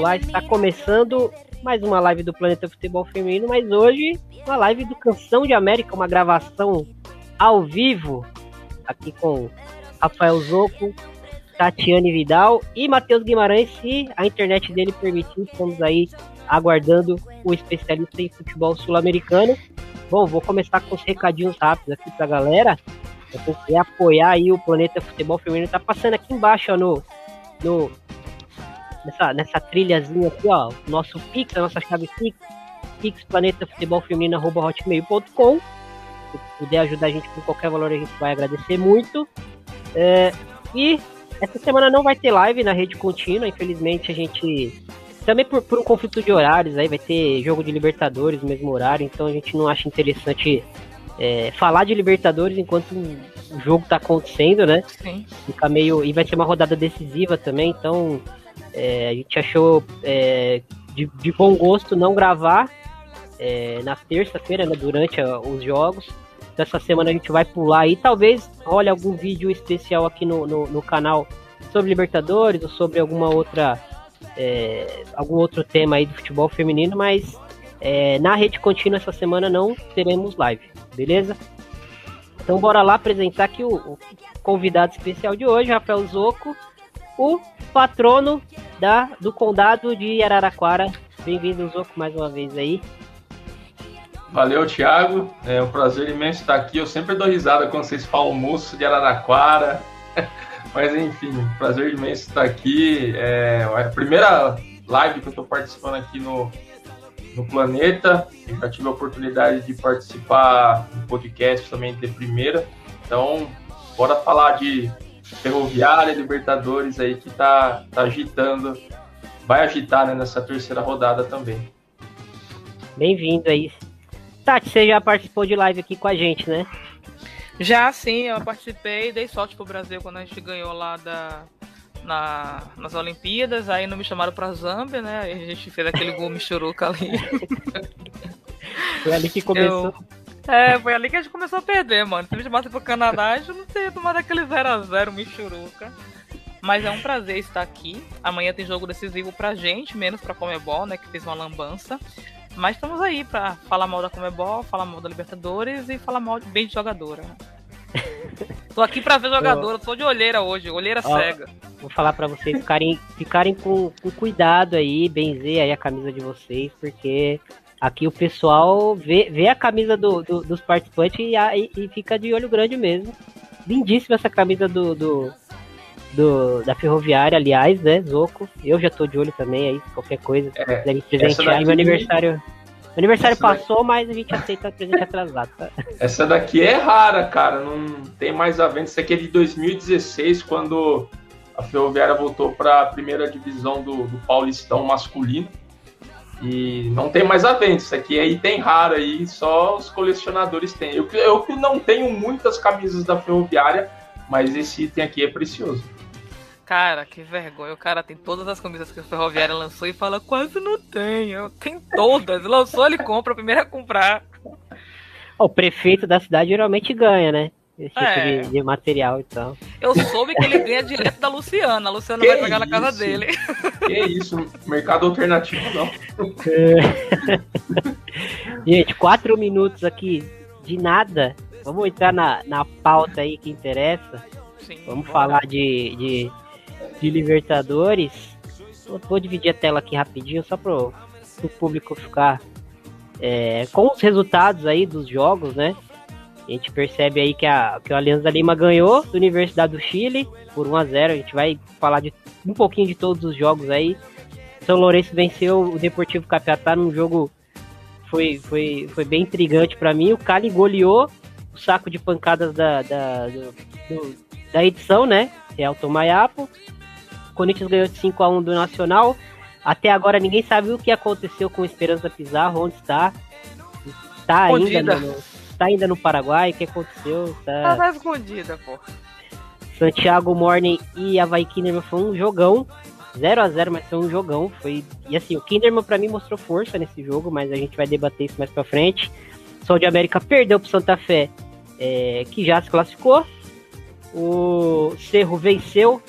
Olá, está começando mais uma live do Planeta Futebol Feminino, mas hoje uma live do Canção de América, uma gravação ao vivo, aqui com Rafael Zoco, Tatiane Vidal e Matheus Guimarães, se a internet dele permitir, estamos aí aguardando o especialista em futebol sul-americano. Bom, vou começar com os recadinhos rápidos aqui pra galera. Se você apoiar aí o Planeta Futebol Feminino, tá passando aqui embaixo ó, no, no nessa, nessa trilhazinha aqui, ó, nosso Pix, a nossa chave Pix, Pix Planeta Futebol Feminino, arroba hotmail.com. Se puder ajudar a gente com qualquer valor, a gente vai agradecer muito. É, e essa semana não vai ter live na rede contínua, infelizmente a gente. Também por, por um conflito de horários, aí vai ter jogo de Libertadores no mesmo horário, então a gente não acha interessante é, falar de Libertadores enquanto o jogo tá acontecendo, né? Sim. Fica meio. E vai ser uma rodada decisiva também, então é, a gente achou é, de, de, bom gosto não gravar é, na terça-feira, né, durante a, os jogos. Então, essa semana a gente vai pular aí. Talvez olhe algum vídeo especial aqui no, no, no canal sobre Libertadores ou sobre alguma outra. É, algum outro tema aí do futebol feminino, mas é, na rede contínua essa semana não teremos live, beleza? Então bora lá apresentar aqui o, o convidado especial de hoje, Rafael Zoco o patrono da, do condado de Araraquara. Bem-vindo, Zoco, mais uma vez aí. Valeu, Thiago. É um prazer imenso estar aqui. Eu sempre dou risada quando vocês falam moço de Araraquara. Mas enfim, prazer imenso estar aqui. É a primeira live que eu estou participando aqui no, no Planeta. Eu já tive a oportunidade de participar do podcast também de primeira. Então, bora falar de Ferroviária, Libertadores aí que tá, tá agitando, vai agitar né, nessa terceira rodada também. Bem-vindo aí. Tati, você já participou de live aqui com a gente, né? Já sim, eu participei, dei sorte pro Brasil quando a gente ganhou lá da, na, nas Olimpíadas, aí não me chamaram pra Zâmbia, né? Aí a gente fez aquele gol michuruca ali. Foi ali que começou. Eu... É, foi ali que a gente começou a perder, mano. Se me chamasse pro Canadá, a gente não teria tomado aquele 0x0 Michuruca. Mas é um prazer estar aqui. Amanhã tem jogo decisivo pra gente, menos pra Comebol, né? Que fez uma lambança. Mas estamos aí pra falar mal da Comebol, falar mal da Libertadores e falar mal de bem de jogadora. tô aqui pra ver jogadora, tô de olheira hoje, olheira Ó, cega. Vou falar pra vocês ficarem, ficarem com, com cuidado aí, benzer aí a camisa de vocês, porque Aqui o pessoal vê, vê a camisa do, do dos participantes e, e, e, fica de olho grande mesmo. Lindíssima essa camisa do, do, do, da Ferroviária, aliás, né, Zoco? Eu já tô de olho também aí, qualquer coisa, se é, quiserem presentear. Daqui... Meu aniversário. Meu aniversário essa passou, daqui... mas a gente aceita presente atrasado, tá? Essa daqui é rara, cara. Não tem mais a venda. Isso aqui é de 2016, quando a Ferroviária voltou para a primeira divisão do, do Paulistão masculino. E não tem mais a venda. Isso aqui aí tem raro aí, só os colecionadores têm. Eu, eu não tenho muitas camisas da Ferroviária, mas esse item aqui é precioso. Cara, que vergonha. O cara tem todas as camisas que a Ferroviária lançou e fala, quase não tenho. Tem todas. Lançou, ele compra, o primeiro a comprar. O prefeito da cidade geralmente ganha, né? Esse tipo é. de, de, material e tal. Eu soube que ele ganha direto da Luciana. A Luciana que vai pegar na casa dele. Que isso, mercado alternativo não. É. Gente, quatro minutos aqui de nada. Vamos entrar na, na pauta aí que interessa. Sim, Vamos falar de, de, de Libertadores. vou dividir a tela aqui rapidinho, só pro, pro público ficar é, com os resultados aí dos jogos, né? A gente percebe aí que a, que o Alianza Lima ganhou da Universidade do Chile por 1 a 0 A gente vai falar de um pouquinho de todos os jogos aí. São Lourenço venceu o Deportivo Capiatá num jogo foi, foi, foi bem intrigante para mim. O Cali goleou o saco de pancadas da, da, do, do, da edição, né? Real Tomaiapo. O Corinthians ganhou de 5 a 1 do Nacional. Até agora ninguém sabe o que aconteceu com Esperança Pizarro, onde está. Está ainda no, tá ainda no Paraguai? O que aconteceu? Tá, tá escondida, pô. Santiago Morning e Havaí Kinderman foi um jogão. 0 a 0 mas foi um jogão. Foi... E assim, o Kinderman pra mim mostrou força nesse jogo, mas a gente vai debater isso mais pra frente. Sol de América perdeu pro Santa Fé, é, que já se classificou. O Cerro venceu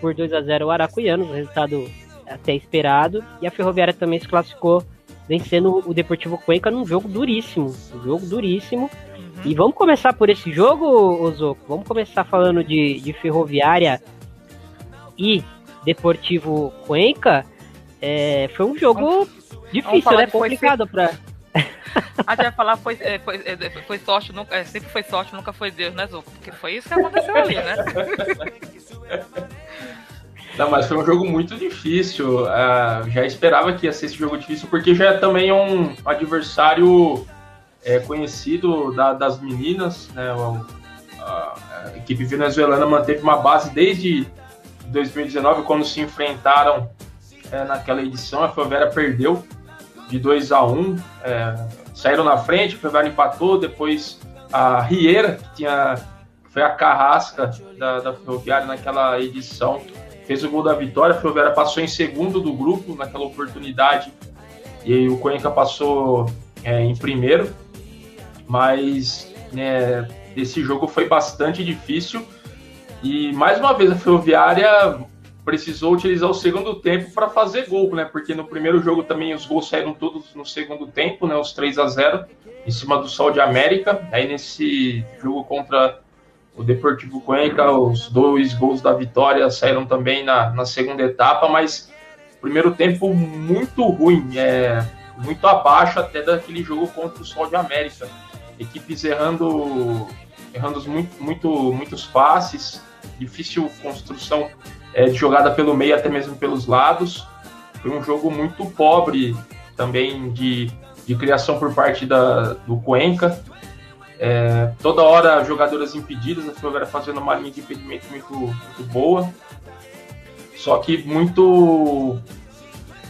por 2 a 0 o Aracuianos. O resultado até esperado. E a Ferroviária também se classificou vencendo o Deportivo Cuenca num jogo duríssimo. Um jogo duríssimo. Uhum. E vamos começar por esse jogo, Ozoco? Vamos começar falando de, de Ferroviária e Deportivo Cuenca. É, foi um jogo difícil, né? Complicado para a gente vai falar foi, é, foi, é, foi sorte, nunca, é, sempre foi sorte, nunca foi Deus, né, Zuko? Porque foi isso que aconteceu ali, né? Não, mas foi um jogo muito difícil. Uh, já esperava que ia ser esse jogo difícil, porque já é também um adversário é, conhecido da, das meninas. Né? A, a, equipe venezuelana manteve uma base desde 2019, quando se enfrentaram é, naquela edição. A Favela perdeu de 2 a 1 um, é, saíram na frente, o Ferroviário empatou, depois a Riera, que tinha, foi a carrasca da, da Ferroviária naquela edição, fez o gol da vitória, a Ferroviária passou em segundo do grupo naquela oportunidade, e o Cuenca passou é, em primeiro, mas né, esse jogo foi bastante difícil, e mais uma vez a Ferroviária precisou utilizar o segundo tempo para fazer gol, né? Porque no primeiro jogo também os gols saíram todos no segundo tempo, né? Os 3 a 0 em cima do Sol de América. Aí nesse jogo contra o Deportivo Cuenca, os dois gols da vitória saíram também na, na segunda etapa, mas primeiro tempo muito ruim, é, muito abaixo até daquele jogo contra o Sol de América. Equipes errando, errando muito, muito, muitos passes, difícil construção é, de jogada pelo meio, até mesmo pelos lados. Foi um jogo muito pobre também de, de criação por parte da, do Cuenca. É, toda hora jogadoras impedidas, a Ferroviária fazendo uma linha de impedimento muito, muito boa. Só que muito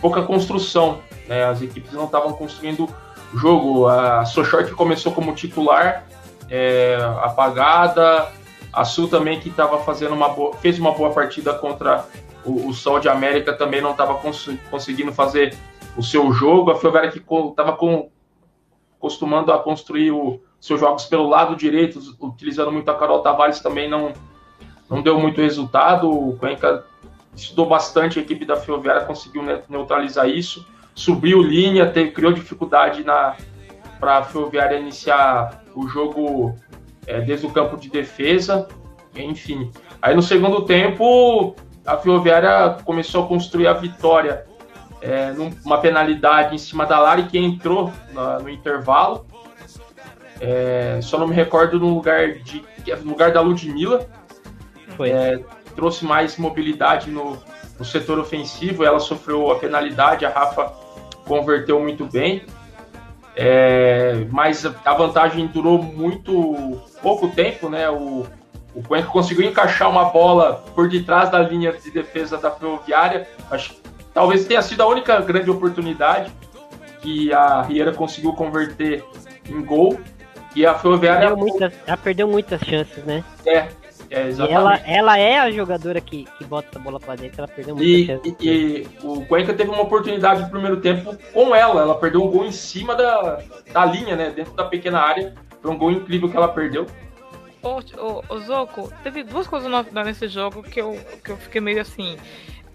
pouca construção. Né? As equipes não estavam construindo o jogo. A Sochort começou como titular, é, apagada, a Sul também que estava fazendo uma boa, fez uma boa partida contra o, o Sol de América também não estava cons, conseguindo fazer o seu jogo. A Ferroviária que estava costumando a construir os seus jogos pelo lado direito, utilizando muito a Carol Tavares também não não deu muito resultado. O Cuenca estudou bastante, a equipe da Ferroviária conseguiu neutralizar isso, subiu linha, teve, criou dificuldade para a Ferroviária iniciar o jogo é, desde o campo de defesa, enfim. Aí no segundo tempo, a Ferroviária começou a construir a vitória é, numa penalidade em cima da Lari, que entrou na, no intervalo. É, só não me recordo no lugar, de, no lugar da Ludmilla. Foi. É, trouxe mais mobilidade no, no setor ofensivo, ela sofreu a penalidade, a Rafa converteu muito bem. É, mas a vantagem durou muito pouco tempo, né? O, o Cuenca conseguiu encaixar uma bola por detrás da linha de defesa da Ferroviária. Acho talvez tenha sido a única grande oportunidade que a Riera conseguiu converter em gol. E a Ferroviária. Perdeu muitas, ela perdeu muitas chances, né? É, é, exatamente. E ela, ela é a jogadora que, que bota essa bola pra dentro, ela perdeu muita e, chance. E, e, o Cuenca teve uma oportunidade no primeiro tempo com ela. Ela perdeu um gol em cima da, da linha, né? Dentro da pequena área. Foi um gol incrível que ela perdeu. Ô, ô, ô Zoco, teve duas coisas nesse jogo que eu, que eu fiquei meio assim.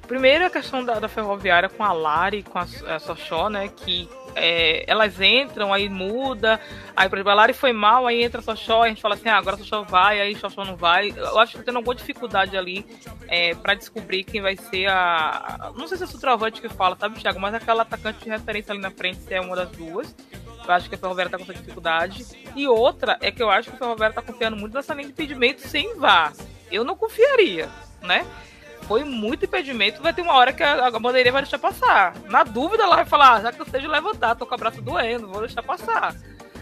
Primeiro a questão da, da ferroviária com a Lari, com a, a Sochó, né? Que é, elas entram, aí muda. Aí, por exemplo, a Lari foi mal, aí entra a Sochó, a gente fala assim, ah, agora a Sochó vai, aí Sochó não vai. Eu acho que tendo alguma dificuldade ali é, para descobrir quem vai ser a. Não sei se é o Sutravante que fala, sabe, Thiago? Mas aquela atacante de referência ali na frente se é uma das duas. Eu acho que a Ferroviária tá com essa dificuldade. E outra é que eu acho que a Ferroviária tá confiando muito nessa linha de impedimento sem vá. Eu não confiaria, né? Foi muito impedimento, vai ter uma hora que a, a bandeirinha vai deixar passar. Na dúvida, ela vai falar, ah, já que eu esteja levantar, tô com o braço doendo, vou deixar passar.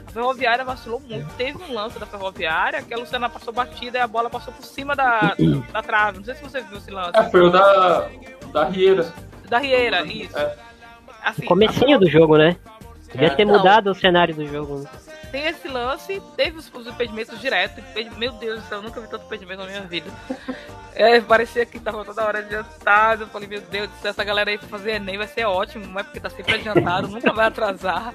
A Ferroviária vacilou muito. Teve um lance da Ferroviária que a Luciana passou batida e a bola passou por cima da, da trave. Não sei se você viu esse lance. É, foi o da, da Rieira. Da Rieira, isso. É. Assim, Comecinho do jogo, né? Podia é. ter mudado o cenário do jogo. Tem esse lance, teve os, os impedimentos direto. Meu Deus do céu, eu nunca vi tanto impedimento na minha vida. É, parecia que tava toda hora adiantado. Eu falei, meu Deus, se essa galera aí pra fazer Enem vai ser ótimo, não é porque tá sempre adiantado, nunca vai atrasar.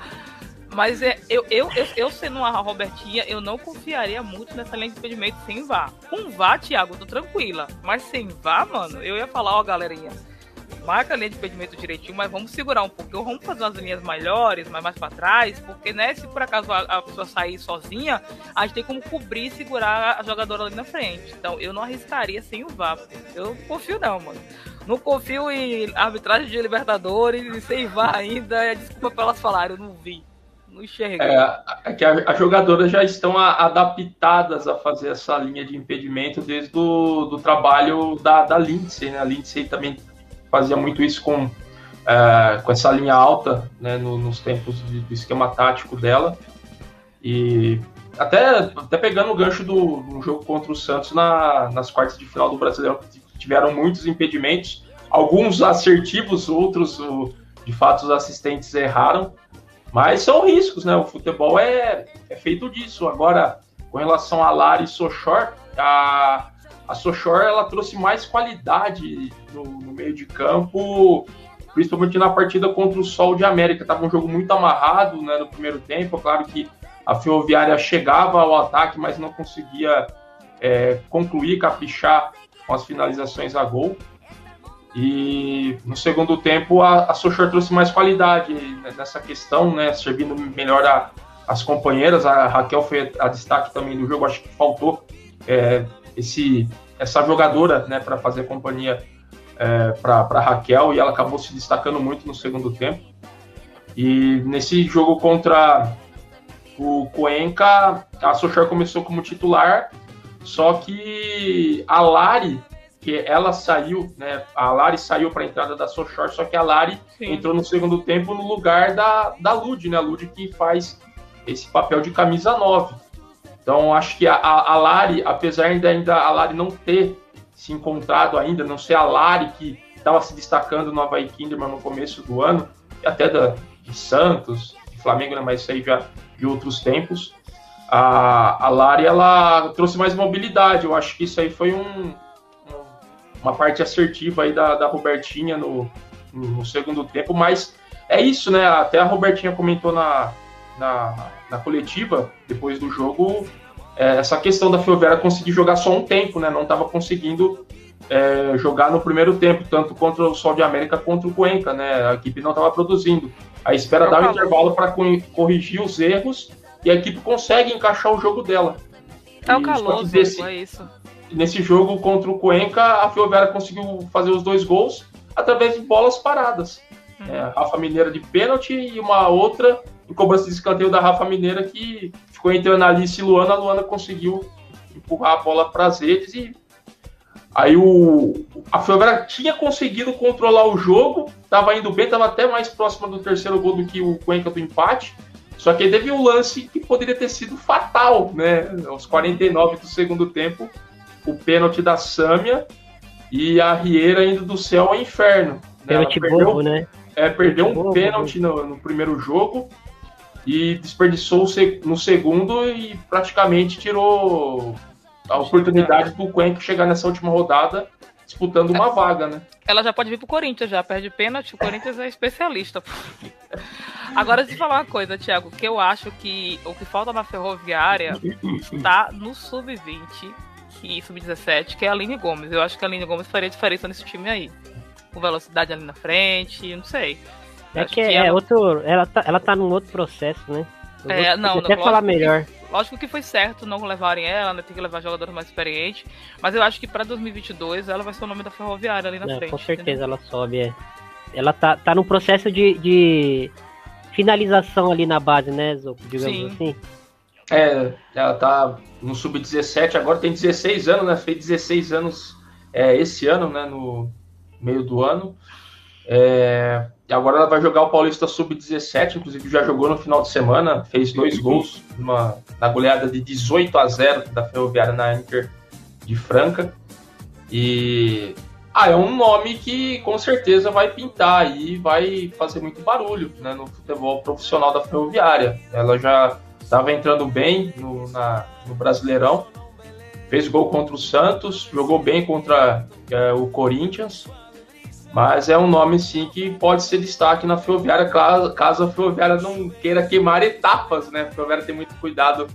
Mas é, eu, eu, eu, eu sendo uma Robertinha, eu não confiaria muito nessa linha de impedimento sem vá. Com vá, Thiago, tô tranquila. Mas sem vá, mano, eu ia falar, ó, galerinha, marca a linha de impedimento direitinho, mas vamos segurar um pouquinho, vamos fazer umas linhas maiores, mais, mais para trás, porque, né, se por acaso a, a, pessoa sair sozinha, a gente tem como cobrir e segurar a jogadora ali na frente. Então, eu não arriscaria sem o VAR. Eu confio não, mano. Não confio em arbitragem de Libertadores e sem VAR ainda. É desculpa pelas falarem, eu não vi. Não enxerguei. É, é que as jogadoras já estão a, adaptadas a fazer essa linha de impedimento desde o do trabalho da, da Lindsay, né? A Lindsay também fazia muito isso com, é, com essa linha alta, né? No, nos tempos de, do esquema tático dela. E até, até pegando o gancho do, do jogo contra o Santos na, nas quartas de final do Brasileiro, que tiveram muitos impedimentos, alguns assertivos, outros, de fato, os assistentes erraram. Mas são riscos, né? O futebol é, é feito disso. Agora, com relação a Lari e Sochor, a, a Sochor ela trouxe mais qualidade no, no, meio de campo, principalmente na partida contra o Sol de América. Tava um jogo muito amarrado né, no primeiro tempo. Claro que a Ferroviária chegava ao ataque, mas não conseguia é, concluir, caprichar com as finalizações a gol. E no segundo tempo a, a Sochor trouxe mais qualidade nessa questão, né, servindo melhor a, as companheiras. A Raquel foi a destaque também do jogo, acho que faltou é, esse, essa jogadora né, para fazer companhia é, para Raquel e ela acabou se destacando muito no segundo tempo. E nesse jogo contra o Cuenca, a Sochor começou como titular, só que a Lari que ela saiu, né? A Lari saiu para a entrada da Sochor, só que a Lari Sim. entrou no segundo tempo no lugar da, da Lud, né? A Lud que faz esse papel de camisa 9. Então, acho que a, a, Lari, apesar de ainda a Lari não ter se encontrado ainda, não ser a Lari que estava se destacando no Havaí Kinderman no começo do ano, até da, de Santos, de Flamengo, né? mas isso aí já de outros tempos. A, a Lari, ela trouxe mais mobilidade. Eu acho que isso aí foi um, uma parte assertiva aí da, da Robertinha no, no segundo tempo, mas é isso, né? Até a Robertinha comentou na, na, na coletiva, depois do jogo, é, essa questão da Ferroviária conseguir jogar só um tempo, né? Não estava conseguindo é, jogar no primeiro tempo, tanto contra o Sol de América quanto o Cuenca, né? A equipe não estava produzindo. A espera dar um intervalo para corrigir os erros e a equipe consegue encaixar o jogo dela. Tá o calor, desse, é isso nesse jogo contra o Cuenca, a Ferroviária conseguiu fazer os dois gols através de bolas paradas. Uhum. É, Rafa Mineira de pênalti e uma outra em cobrança de escanteio da Rafa Mineira que ficou entre a Analice e Luana. A Luana conseguiu empurrar a bola para as redes e aí o a Ferroviária tinha conseguido controlar o jogo, estava indo bem, estava até mais próxima do terceiro gol do que o Cuenca do empate. Só que teve um lance que poderia ter sido fatal, né? Aos 49 do segundo tempo, o pênalti da Sâmia e a Rieira indo do céu ao inferno. Né? Pênalti perdeu, bobo, né? É, perdeu um bobo, pênalti no, no, primeiro jogo e desperdiçou no segundo e praticamente tirou a oportunidade do Cuenca chegar nessa última rodada disputando uma vaga, né? Ela já pode vir pro Corinthians já, perde pênalti, o Corinthians é especialista. Agora, deixa eu falar uma coisa, Thiago, que eu acho que o que falta na Ferroviária está no sub-20 e sub-17, que é a Aline Gomes. Eu acho que a Aline Gomes faria diferença nesse time aí. Com velocidade ali na frente, não sei. É que, que, é, ela... outro. Ela tá, ela tá num outro processo, né? Eu é, não, até não, falar melhor. Que, lógico que foi certo não levarem ela, né? Tem que levar jogadores mais experientes. Mas eu acho que pra 2022 ela vai ser o nome da Ferroviária ali na não, frente. Com certeza entendeu? ela sobe, é. Ela tá, tá num processo de, de finalização ali na base, né, Zoco? Digamos Sim. assim. É, ela tá no sub-17, agora tem 16 anos, né? Fez 16 anos é, esse ano, né? No meio do ano. É, e agora ela vai jogar o Paulista Sub-17, inclusive já jogou no final de semana, fez dois gols numa, na goleada de 18 a 0 da Ferroviária na Inter de Franca. E ah, é um nome que com certeza vai pintar e vai fazer muito barulho né, no futebol profissional da Ferroviária. Ela já estava entrando bem no, na, no Brasileirão, fez gol contra o Santos, jogou bem contra é, o Corinthians, mas é um nome sim que pode ser destaque na Ferroviária, caso, a Ferroviária não queira queimar etapas, né? A Ferroviária tem muito cuidado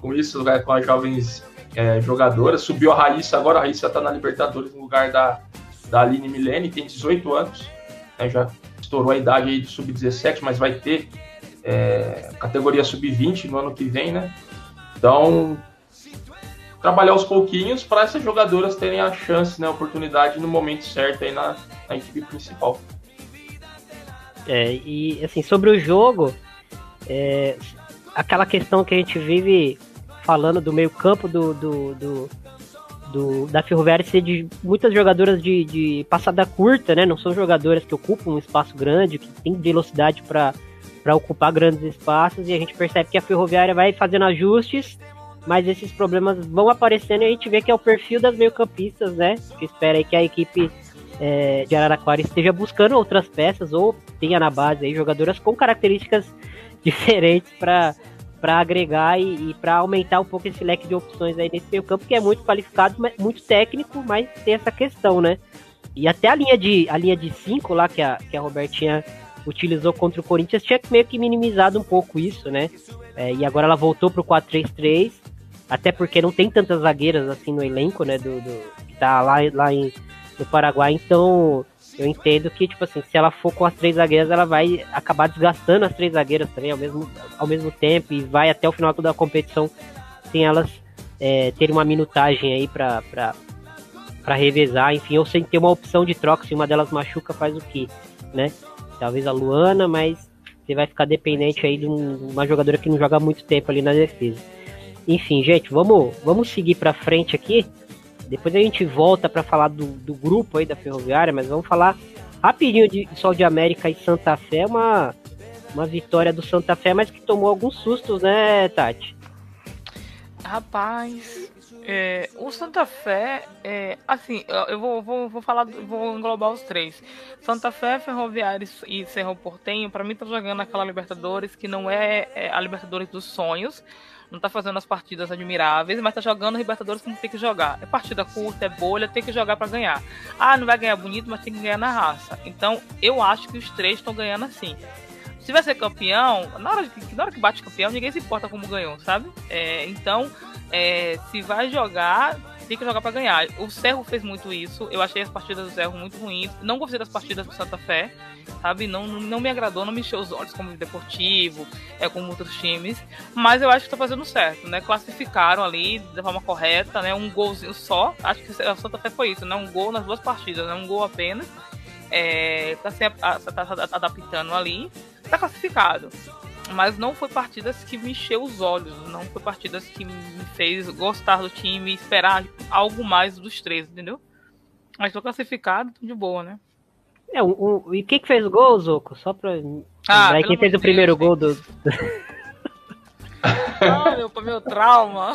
com isso, né? com as jovens é, jogadoras. Subiu a Raíssa, agora a Raíssa está na Libertadores no lugar da, da Aline Milene, tem 18 anos, né, já estourou a idade aí de sub-17, mas vai ter é, categoria sub-20 no ano que vem, né? Então, trabalhar aos pouquinhos para essas jogadoras terem a chance, né, a oportunidade no momento certo aí na, na equipe principal. É, e assim, sobre o jogo, é, aquela questão que a gente vive falando do meio campo do, do, do, do da Ferroviária ser de muitas jogadoras de, de passada curta, né? Não são jogadoras que ocupam um espaço grande, que tem velocidade para ocupar grandes espaços, e a gente percebe que a Ferroviária vai fazendo ajustes mas esses problemas vão aparecendo e a gente vê que é o perfil das meio-campistas, né? Que espera aí que a equipe é, de Araraquara esteja buscando outras peças ou tenha na base aí jogadoras com características diferentes para para agregar e, e para aumentar um pouco esse leque de opções aí nesse meio campo que é muito qualificado, muito técnico, mas tem essa questão, né? E até a linha de a linha de 5 lá que a, que a Robertinha utilizou contra o Corinthians tinha meio que minimizado um pouco isso, né? É, e agora ela voltou pro 4-3-3 até porque não tem tantas zagueiras assim no elenco, né? Do, do que tá lá, lá em, no Paraguai. Então, eu entendo que, tipo assim, se ela for com as três zagueiras, ela vai acabar desgastando as três zagueiras também ao mesmo, ao mesmo tempo e vai até o final da competição sem elas é, terem uma minutagem aí pra, pra, pra revezar, enfim, ou sem ter uma opção de troca, se uma delas machuca, faz o que, né? Talvez a Luana, mas você vai ficar dependente aí de um, uma jogadora que não joga muito tempo ali na defesa. Enfim, gente, vamos, vamos seguir para frente aqui. Depois a gente volta para falar do, do grupo aí da Ferroviária, mas vamos falar rapidinho de Sol de América e Santa Fé, uma, uma vitória do Santa Fé, mas que tomou alguns sustos, né, Tati? Rapaz, é, o Santa Fé, é, assim, eu vou, vou, vou falar, vou englobar os três. Santa Fé, Ferroviária e Cerro Portenho, para mim tá jogando aquela Libertadores que não é, é a Libertadores dos sonhos, não tá fazendo as partidas admiráveis, mas tá jogando Libertadores como tem que jogar. É partida curta, é bolha, tem que jogar para ganhar. Ah, não vai ganhar bonito, mas tem que ganhar na raça. Então, eu acho que os três estão ganhando assim. Se vai ser campeão, na hora, que, na hora que bate campeão, ninguém se importa como ganhou, sabe? É, então, é, se vai jogar, tem que jogar para ganhar. O Cerro fez muito isso. Eu achei as partidas do Cerro muito ruins. Não gostei das partidas do Santa Fé, sabe? Não, não me agradou, não me encheu os olhos como Deportivo, é, como outros times. Mas eu acho que tá fazendo certo, né? Classificaram ali da forma correta, né? Um golzinho só. Acho que o Santa Fé foi isso, né? Um gol nas duas partidas, né? Um gol apenas. É, tá se tá, tá adaptando ali. Tá classificado mas não foi partidas que me encheu os olhos, não foi partidas que me fez gostar do time, esperar algo mais dos três, entendeu? Mas tô classificado, tô de boa, né? É, o, o, e quem que fez o gol, Zoco? Só pra. Ah, quem fez o primeiro Deus, gol do. Ah, meu, meu trauma.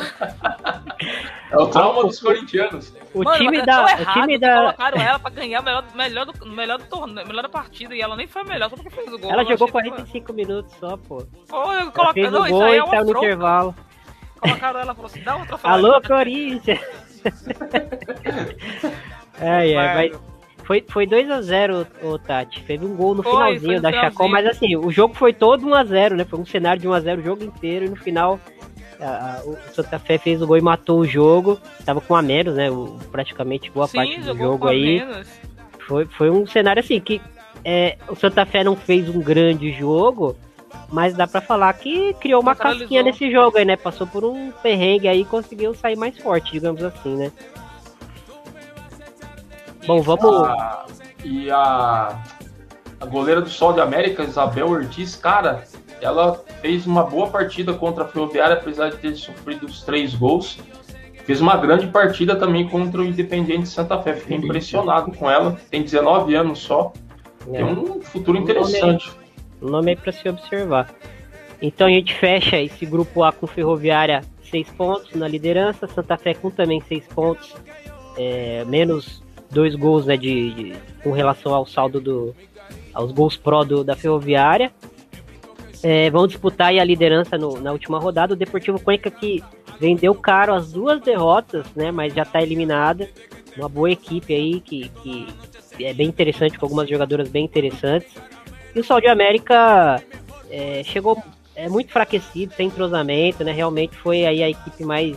É o trauma dos corintianos. O Mano, time da. Errado, o time da. Colocaram ela pra ganhar o melhor, melhor, do, melhor do torneio, melhor da partida. E ela nem foi a melhor, só porque fez o gol. Ela jogou 45 que... minutos só, pô. Pô, eu coloquei. Não, gol e saiu no intervalo. Colocaram ela e falou assim: dá outra Alô, Corinthians! é, é, mas. Foi, foi 2x0, o Tati. Teve um gol no foi, finalzinho foi da Chacol, mas assim, o jogo foi todo 1x0, né? Foi um cenário de 1x0 o jogo inteiro e no final a, a, o Santa Fé fez o gol e matou o jogo. Tava com a menos, né? O, praticamente boa Sim, parte do jogo aí. Foi, foi um cenário assim que é, o Santa Fé não fez um grande jogo, mas dá para falar que criou uma casquinha nesse jogo aí, né? Passou por um perrengue aí e conseguiu sair mais forte, digamos assim, né? Bom, vamos. Ah, e a, a goleira do Sol de América, Isabel Ortiz, cara, ela fez uma boa partida contra a Ferroviária, apesar de ter sofrido os três gols. Fez uma grande partida também contra o Independiente Santa Fé. Fiquei impressionado com ela. Tem 19 anos só. É. Tem um futuro interessante. O nome é para se observar. Então a gente fecha esse grupo A com Ferroviária 6 pontos na liderança, Santa Fé com também 6 pontos, é, menos dois gols né, de, de, com relação ao saldo do, aos gols pró do, da Ferroviária. É, vão disputar a liderança no, na última rodada. O Deportivo Cuenca que vendeu caro as duas derrotas, né, mas já está eliminada. Uma boa equipe aí que, que é bem interessante, com algumas jogadoras bem interessantes. E o Sol de América é, chegou é muito enfraquecido, sem entrosamento, né? Realmente foi aí a equipe mais,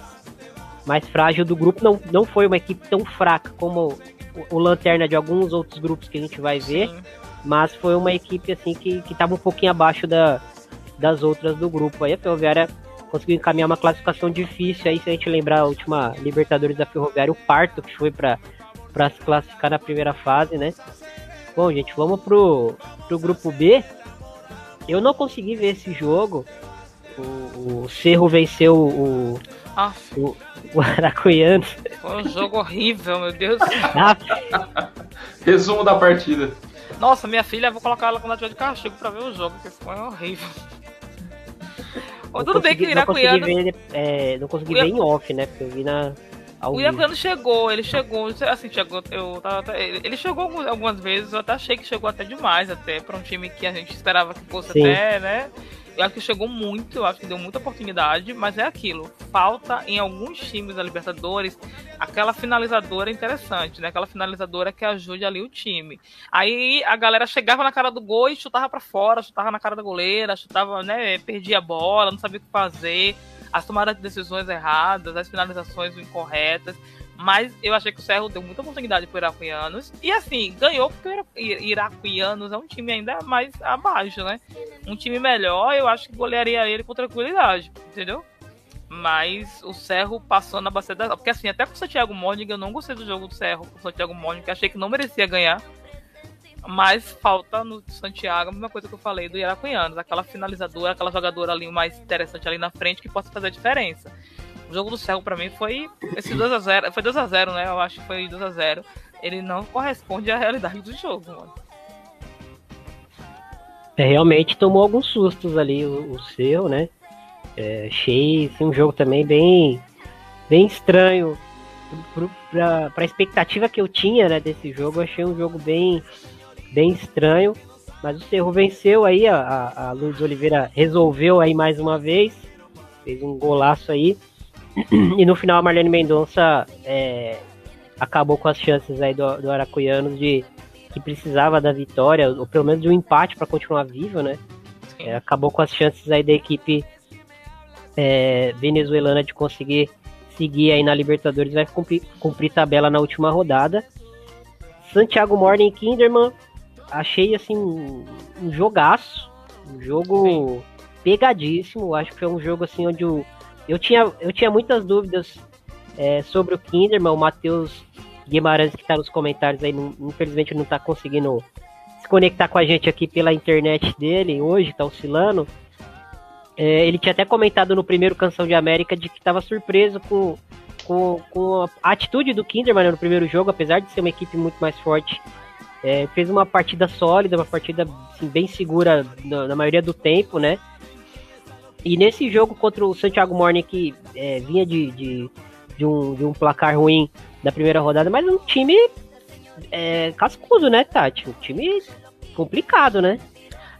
mais frágil do grupo. Não, não foi uma equipe tão fraca como o lanterna de alguns outros grupos que a gente vai ver. Sim. Mas foi uma equipe assim que, que tava um pouquinho abaixo da, das outras do grupo. Aí a Ferroviária conseguiu encaminhar uma classificação difícil. Aí se a gente lembrar a última Libertadores da Ferroviária, o Parto, que foi para se classificar na primeira fase, né? Bom, gente, vamos pro, pro grupo B. Eu não consegui ver esse jogo. O, o Cerro venceu o, ah. o, o Aracuiano. Foi um jogo horrível, meu Deus. Resumo da partida. Nossa, minha filha, vou colocar ela com nativa de castigo pra ver o jogo, porque foi horrível. Tudo consegui, bem que o Iracuiano. Não consegui ver, é, não consegui ver em off, né? Porque eu vi na. O Iracuiano chegou, ele chegou, assim, chegou, eu tava, ele chegou algumas vezes, eu até achei que chegou até demais, até, pra um time que a gente esperava que fosse Sim. até, né? Eu acho que chegou muito, eu acho que deu muita oportunidade, mas é aquilo. Falta em alguns times da Libertadores aquela finalizadora interessante, né? Aquela finalizadora que ajude ali o time. Aí a galera chegava na cara do gol e chutava para fora, chutava na cara da goleira, chutava, né? Perdia a bola, não sabia o que fazer, as tomadas de decisões erradas, as finalizações incorretas. Mas eu achei que o Cerro deu muita oportunidade para Iraquianos. E assim, ganhou porque o Iraquianos é um time ainda mais abaixo, né? Um time melhor, eu acho que golearia ele com tranquilidade, entendeu? Mas o Cerro passou na bacia da. Porque assim, até com o Santiago Morning, eu não gostei do jogo do Cerro com o Santiago Morning, achei que não merecia ganhar. Mas falta no Santiago a mesma coisa que eu falei do Iraquianos, aquela finalizadora, aquela jogadora ali mais interessante ali na frente que possa fazer a diferença. O jogo do Cego para mim foi esse 2 a 0 Foi 2 a 0 né? Eu acho que foi 2 a 0 Ele não corresponde à realidade do jogo, mano. É, realmente tomou alguns sustos ali o, o seu, né? É, achei assim, um jogo também bem, bem estranho para a expectativa que eu tinha né, desse jogo. achei um jogo bem, bem estranho. Mas o Cerro venceu aí, a, a Luiz Oliveira resolveu aí mais uma vez, fez um golaço aí e no final a Marlene Mendonça é, acabou com as chances aí do, do Aracuianos de que precisava da vitória, ou pelo menos de um empate para continuar vivo, né? É, acabou com as chances aí da equipe é, venezuelana de conseguir seguir aí na Libertadores, vai cumprir, cumprir tabela na última rodada. Santiago Morning Kinderman, achei assim um jogaço, um jogo Sim. pegadíssimo. Acho que foi um jogo assim onde o eu tinha, eu tinha muitas dúvidas é, sobre o Kinderman, o Matheus Guimarães, que está nos comentários aí, infelizmente não está conseguindo se conectar com a gente aqui pela internet dele hoje, está oscilando. É, ele tinha até comentado no primeiro Canção de América de que estava surpreso com, com, com, a atitude do Kinderman né, no primeiro jogo, apesar de ser uma equipe muito mais forte. É, fez uma partida sólida, uma partida assim, bem segura na, na maioria do tempo, né? E nesse jogo contra o Santiago Morning, que é, vinha de, de, de, um, de um placar ruim da primeira rodada, mas um time é, cascudo, né, Tati? Um time complicado, né?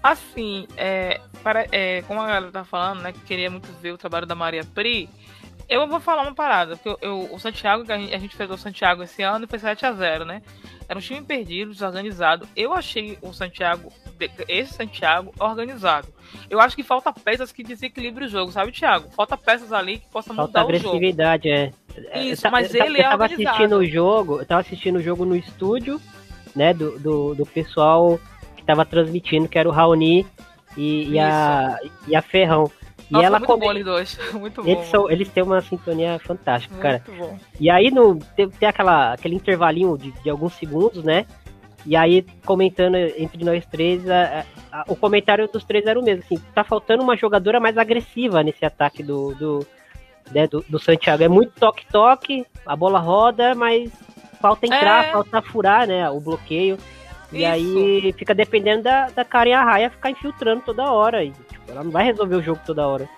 Assim, é, para, é, como a galera tá falando, né, que queria muito ver o trabalho da Maria Pri, eu vou falar uma parada, porque eu, eu, o Santiago, a gente, a gente fez o Santiago esse ano e foi 7 a 0 né? Era um time perdido, desorganizado. Eu achei o Santiago, esse Santiago, organizado. Eu acho que falta peças que desequilibrem o jogo, sabe, Thiago? Falta peças ali que possam falta mudar o jogo. agressividade, é. Isso, mas eu, ele eu é tava assistindo o jogo, eu tava assistindo o jogo no estúdio, né, do, do, do pessoal que tava transmitindo, que era o Raoni e, e, a, e a Ferrão. Nossa, e ela muito come... dois. Muito bom. Eles, são, eles têm uma sintonia fantástica, muito cara. Bom. E aí no, tem, tem, aquela, aquele intervalinho de, de alguns segundos, né? E aí, comentando entre nós três, a, a, o comentário dos três era o mesmo, assim, tá faltando uma jogadora mais agressiva nesse ataque do, do, né, do, do Santiago. É muito toque-toque, a bola roda, mas falta entrar, é... falta furar, né, o bloqueio. E Isso. aí fica dependendo da, da Karen Arraia ficar infiltrando toda hora. E, ela não vai resolver o jogo toda hora.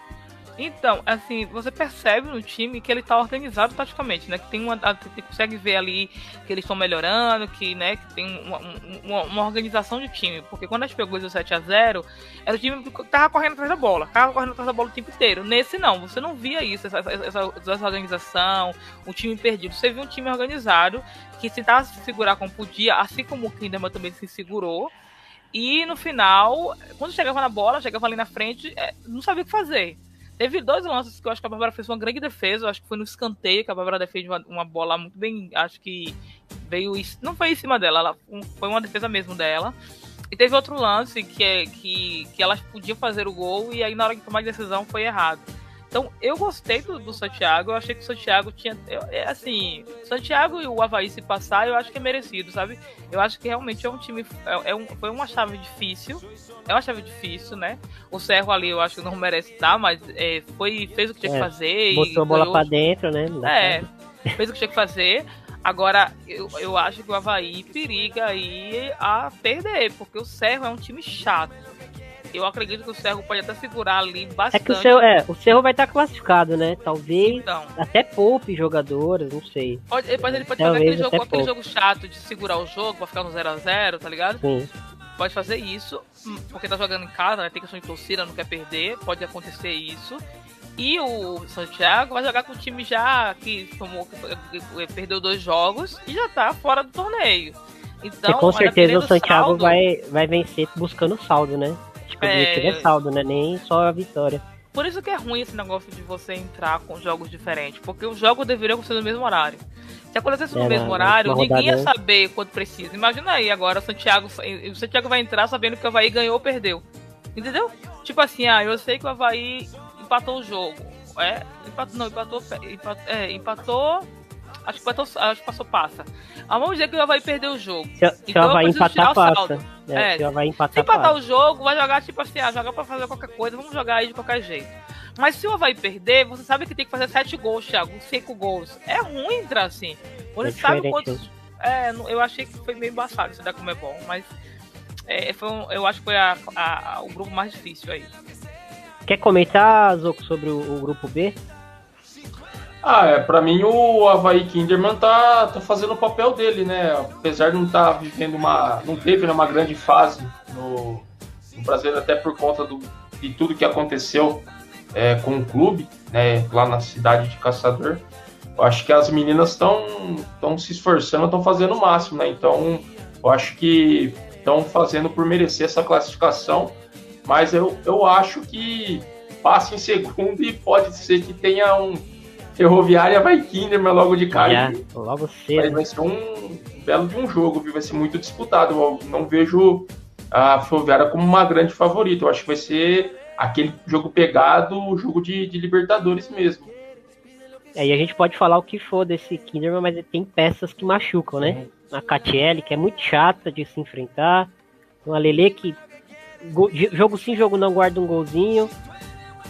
Então, assim, você percebe no time que ele tá organizado taticamente, né? Que tem uma. Você consegue ver ali que eles estão melhorando, que, né, que tem uma, uma, uma, organização de time. Porque quando a gente pegou o 7 a 0 era o time que tava correndo atrás da bola, tava correndo atrás da bola o tempo inteiro. Nesse não, você não via isso, essa, essa, essa organização, o time perdido. Você viu um time organizado que se tava se segurar como podia, assim como o Kinderman também se segurou. E no final, quando chegava na bola, chegava ali na frente, é, não sabia o que fazer. Teve dois lances que eu acho que a Bárbara fez uma grande defesa. Eu acho que foi no escanteio que a Bárbara defende uma, uma bola muito bem, acho que veio. Não foi em cima dela, ela, foi uma defesa mesmo dela. E teve outro lance que, é, que, que elas podiam fazer o gol e aí na hora de tomar a decisão foi errado. Então, eu gostei do, do Santiago, eu achei que o Santiago tinha. Eu, é, assim, Santiago e o Havaí se passar, eu acho que é merecido, sabe? Eu acho que realmente é um time. É, é um, foi uma chave difícil. É uma chave difícil, né? O Serro ali eu acho que não merece estar, mas é, foi, fez o que tinha que é, fazer. Botou a bola ganhou, pra dentro, né? É, fez o que tinha que fazer. Agora, eu, eu acho que o Havaí periga aí a perder, porque o Serro é um time chato eu acredito que o Cerro pode até segurar ali bastante. É que o Cerro, é, o Cerro vai estar classificado, né? Talvez então. até poupe jogadores, não sei. Pode, ele pode Talvez fazer aquele jogo, aquele jogo chato de segurar o jogo pra ficar no 0x0, tá ligado? Sim. Pode fazer isso, hum, porque tá jogando em casa, né? Tem questão de torcida, não quer perder, pode acontecer isso. E o Santiago vai jogar com o time já que, tomou, que perdeu dois jogos e já tá fora do torneio. Então, e com certeza o Santiago saldo, vai, vai vencer buscando saldo, né? Tipo, é... é saldo, né? Nem só a vitória. Por isso que é ruim esse negócio de você entrar com jogos diferentes, porque os jogos deveriam ser no mesmo horário. Se acontecesse no é, mesmo horário, ninguém ia saber quanto precisa. Imagina aí agora o Santiago, o Santiago vai entrar sabendo que o Havaí ganhou ou perdeu. Entendeu? Tipo assim, ah, eu sei que o Havaí empatou o jogo. É, empatou, não, empatou, empatou, é, empatou acho que passou, acho que passou passa. Ah, vamos dizer que o Havaí perdeu o jogo. Se, então se o Havaí empatar, passa. É, é, se, vai empatar, se empatar o jogo, vai jogar tipo assim, ah, jogar pra fazer qualquer coisa, vamos jogar aí de qualquer jeito. Mas se o Havaí perder, você sabe que tem que fazer sete gols, Thiago, cinco gols. É ruim entrar assim. Você é sabe quantos. É, eu achei que foi meio embaçado isso da como é bom, mas é, foi um, eu acho que foi a, a, o grupo mais difícil aí. Quer comentar, Zoco, sobre o, o grupo B? Ah, é, pra mim o Havaí Kinderman tá, tá fazendo o papel dele, né? Apesar de não estar tá vivendo uma. não teve né, uma grande fase no, no Brasil, até por conta do, de tudo que aconteceu é, com o clube, né? Lá na cidade de Caçador. Eu acho que as meninas estão se esforçando, estão fazendo o máximo, né? Então, eu acho que estão fazendo por merecer essa classificação, mas eu, eu acho que passa em segundo e pode ser que tenha um Ferroviária vai Kinderman logo de cara. Yeah, logo cedo. Vai, vai ser um belo de um jogo, viu? vai ser muito disputado. Eu não vejo a Ferroviária como uma grande favorita. Eu acho que vai ser aquele jogo pegado, jogo de, de Libertadores mesmo. É, e a gente pode falar o que for desse Kinderman, mas tem peças que machucam, né? Uhum. A Catiele, que é muito chata de se enfrentar. Uma Lele que jogo sim, jogo não guarda um golzinho.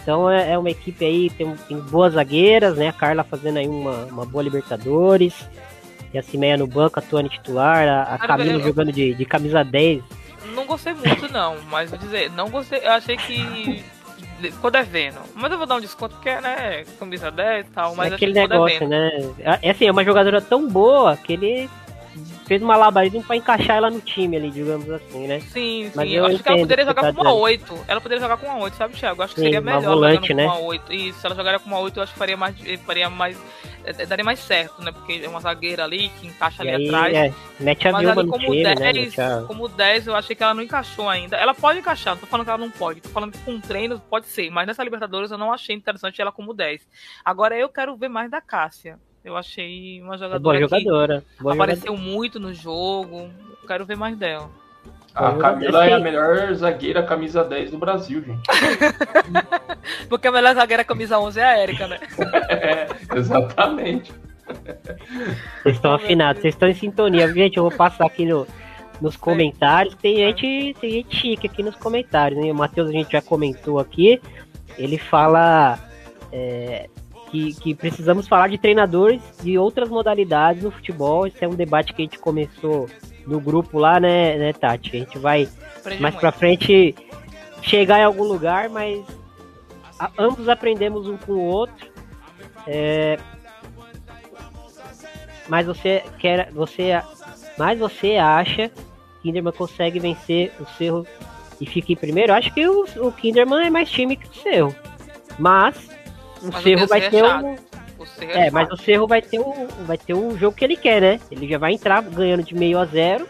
Então é, é uma equipe aí, tem, tem, boas zagueiras, né? A Carla fazendo aí uma, uma boa Libertadores. E a Cimeia no banco, atuando titular. A, a Camila jogando de, de camisa 10. Não gostei muito, não. Mas vou dizer, não gostei. Eu achei que ficou devendo. Mas eu vou dar um desconto porque, né, camisa 10 e tal. Mas é aquele negócio, devendo. né? É assim, é uma jogadora tão boa que ele fez um malabarismo pra encaixar ela no time ali, digamos assim, né? Sim, sim. Mas eu, eu acho que ela poderia jogar tá com uma 8. Ela poderia jogar com uma 8, sabe, Thiago? Eu acho que sim, seria melhor volante, né? com uma 8. Isso, se ela jogaria com uma 8, eu acho que faria mais. Faria mais é, daria mais certo, né? Porque é uma zagueira ali que encaixa ali aí, atrás. É, mete a Mas ali como time, 10, né? como 10, eu achei que ela não encaixou ainda. Ela pode encaixar, não tô falando que ela não pode. Tô falando que com treino pode ser. Mas nessa Libertadores eu não achei interessante ela como 10. Agora eu quero ver mais da Cássia. Eu achei uma jogadora, boa jogadora. Boa apareceu jogadora. muito no jogo. Quero ver mais dela. A Camila é a melhor zagueira camisa 10 do Brasil, gente. Porque a melhor zagueira camisa 11 é a Erika, né? é, exatamente. Vocês estão afinados, vocês estão em sintonia. Gente, eu vou passar aqui no, nos comentários. Tem gente, tem gente chique aqui nos comentários. Né? O Matheus a gente já comentou aqui. Ele fala é, que, que precisamos falar de treinadores de outras modalidades no futebol. Esse é um debate que a gente começou no grupo lá, né, né Tati? A gente vai Aprendi mais pra frente chegar em algum lugar, mas a, ambos aprendemos um com o outro. É, mas você quer, você, mas você acha que Kinderman consegue vencer o Cerro e fica em primeiro? Eu acho que o, o Kinderman é mais time que o Cerro, mas o mas Cerro vai é ter um. É, é mas o Cerro vai ter um, vai ter um jogo que ele quer, né? Ele já vai entrar ganhando de meio a zero.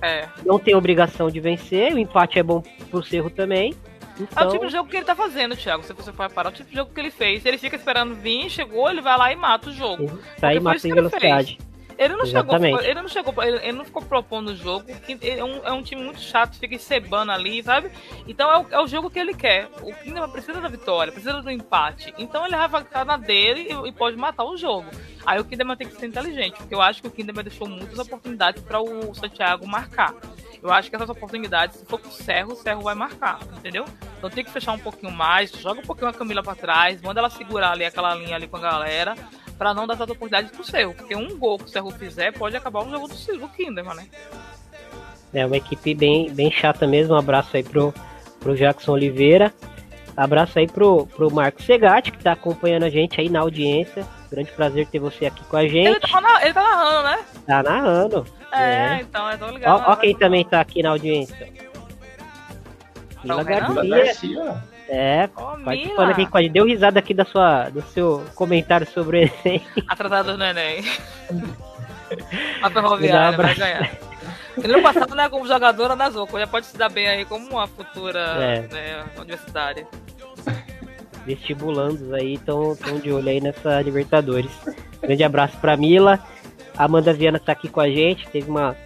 É. Não tem obrigação de vencer. O empate é bom pro Cerro também. Então... É o tipo de jogo que ele tá fazendo, Thiago. Se você for parar, é o tipo de jogo que ele fez. Ele fica esperando vir, chegou, ele vai lá e mata o jogo. Sai e mata em velocidade. Ele não Exatamente. chegou, ele não chegou, ele, ele, não ficou propondo o jogo. É um, é um time muito chato, fica encebando ali, sabe? Então é o, é o jogo que ele quer. O Kinderman precisa da vitória, precisa do empate. Então ele vai ficar na dele e, e, pode matar o jogo. Aí o Kinderman tem que ser inteligente, porque eu acho que o Kinderman deixou muitas oportunidades para o Santiago marcar. Eu acho que essas oportunidades, se for com o Serro, o Serro vai marcar, entendeu? Então tem que fechar um pouquinho mais, joga um pouquinho a Camila para trás, manda ela segurar ali aquela linha ali com a galera para não dar tanta oportunidade pro Cerro. Porque um gol que o Cerro fizer pode acabar o jogo do, do Kinderman, né? É uma equipe bem, bem chata mesmo. Um abraço aí pro, pro Jackson Oliveira. Abraço aí pro, pro Marcos Segatti, que tá acompanhando a gente aí na audiência. Grande prazer ter você aqui com a gente. Ele tá, na, ele tá narrando, né? Tá narrando. É, é. então, eu tô ligado. Ó, ó quem também tá aqui na audiência. Mila Garcia. Garcia. É, participando aqui com a gente. Deu risada aqui da sua, do seu comentário sobre o Enem. Atrasado no Enem. a ferroviária vai ganhar. Ano passado, né, como jogadora na Zoco, já pode se dar bem aí como uma futura é. né, universitária. Vestibulandos aí estão de olho aí nessa Libertadores. Grande abraço pra Mila. Amanda Viana tá aqui com a gente. Teve uma,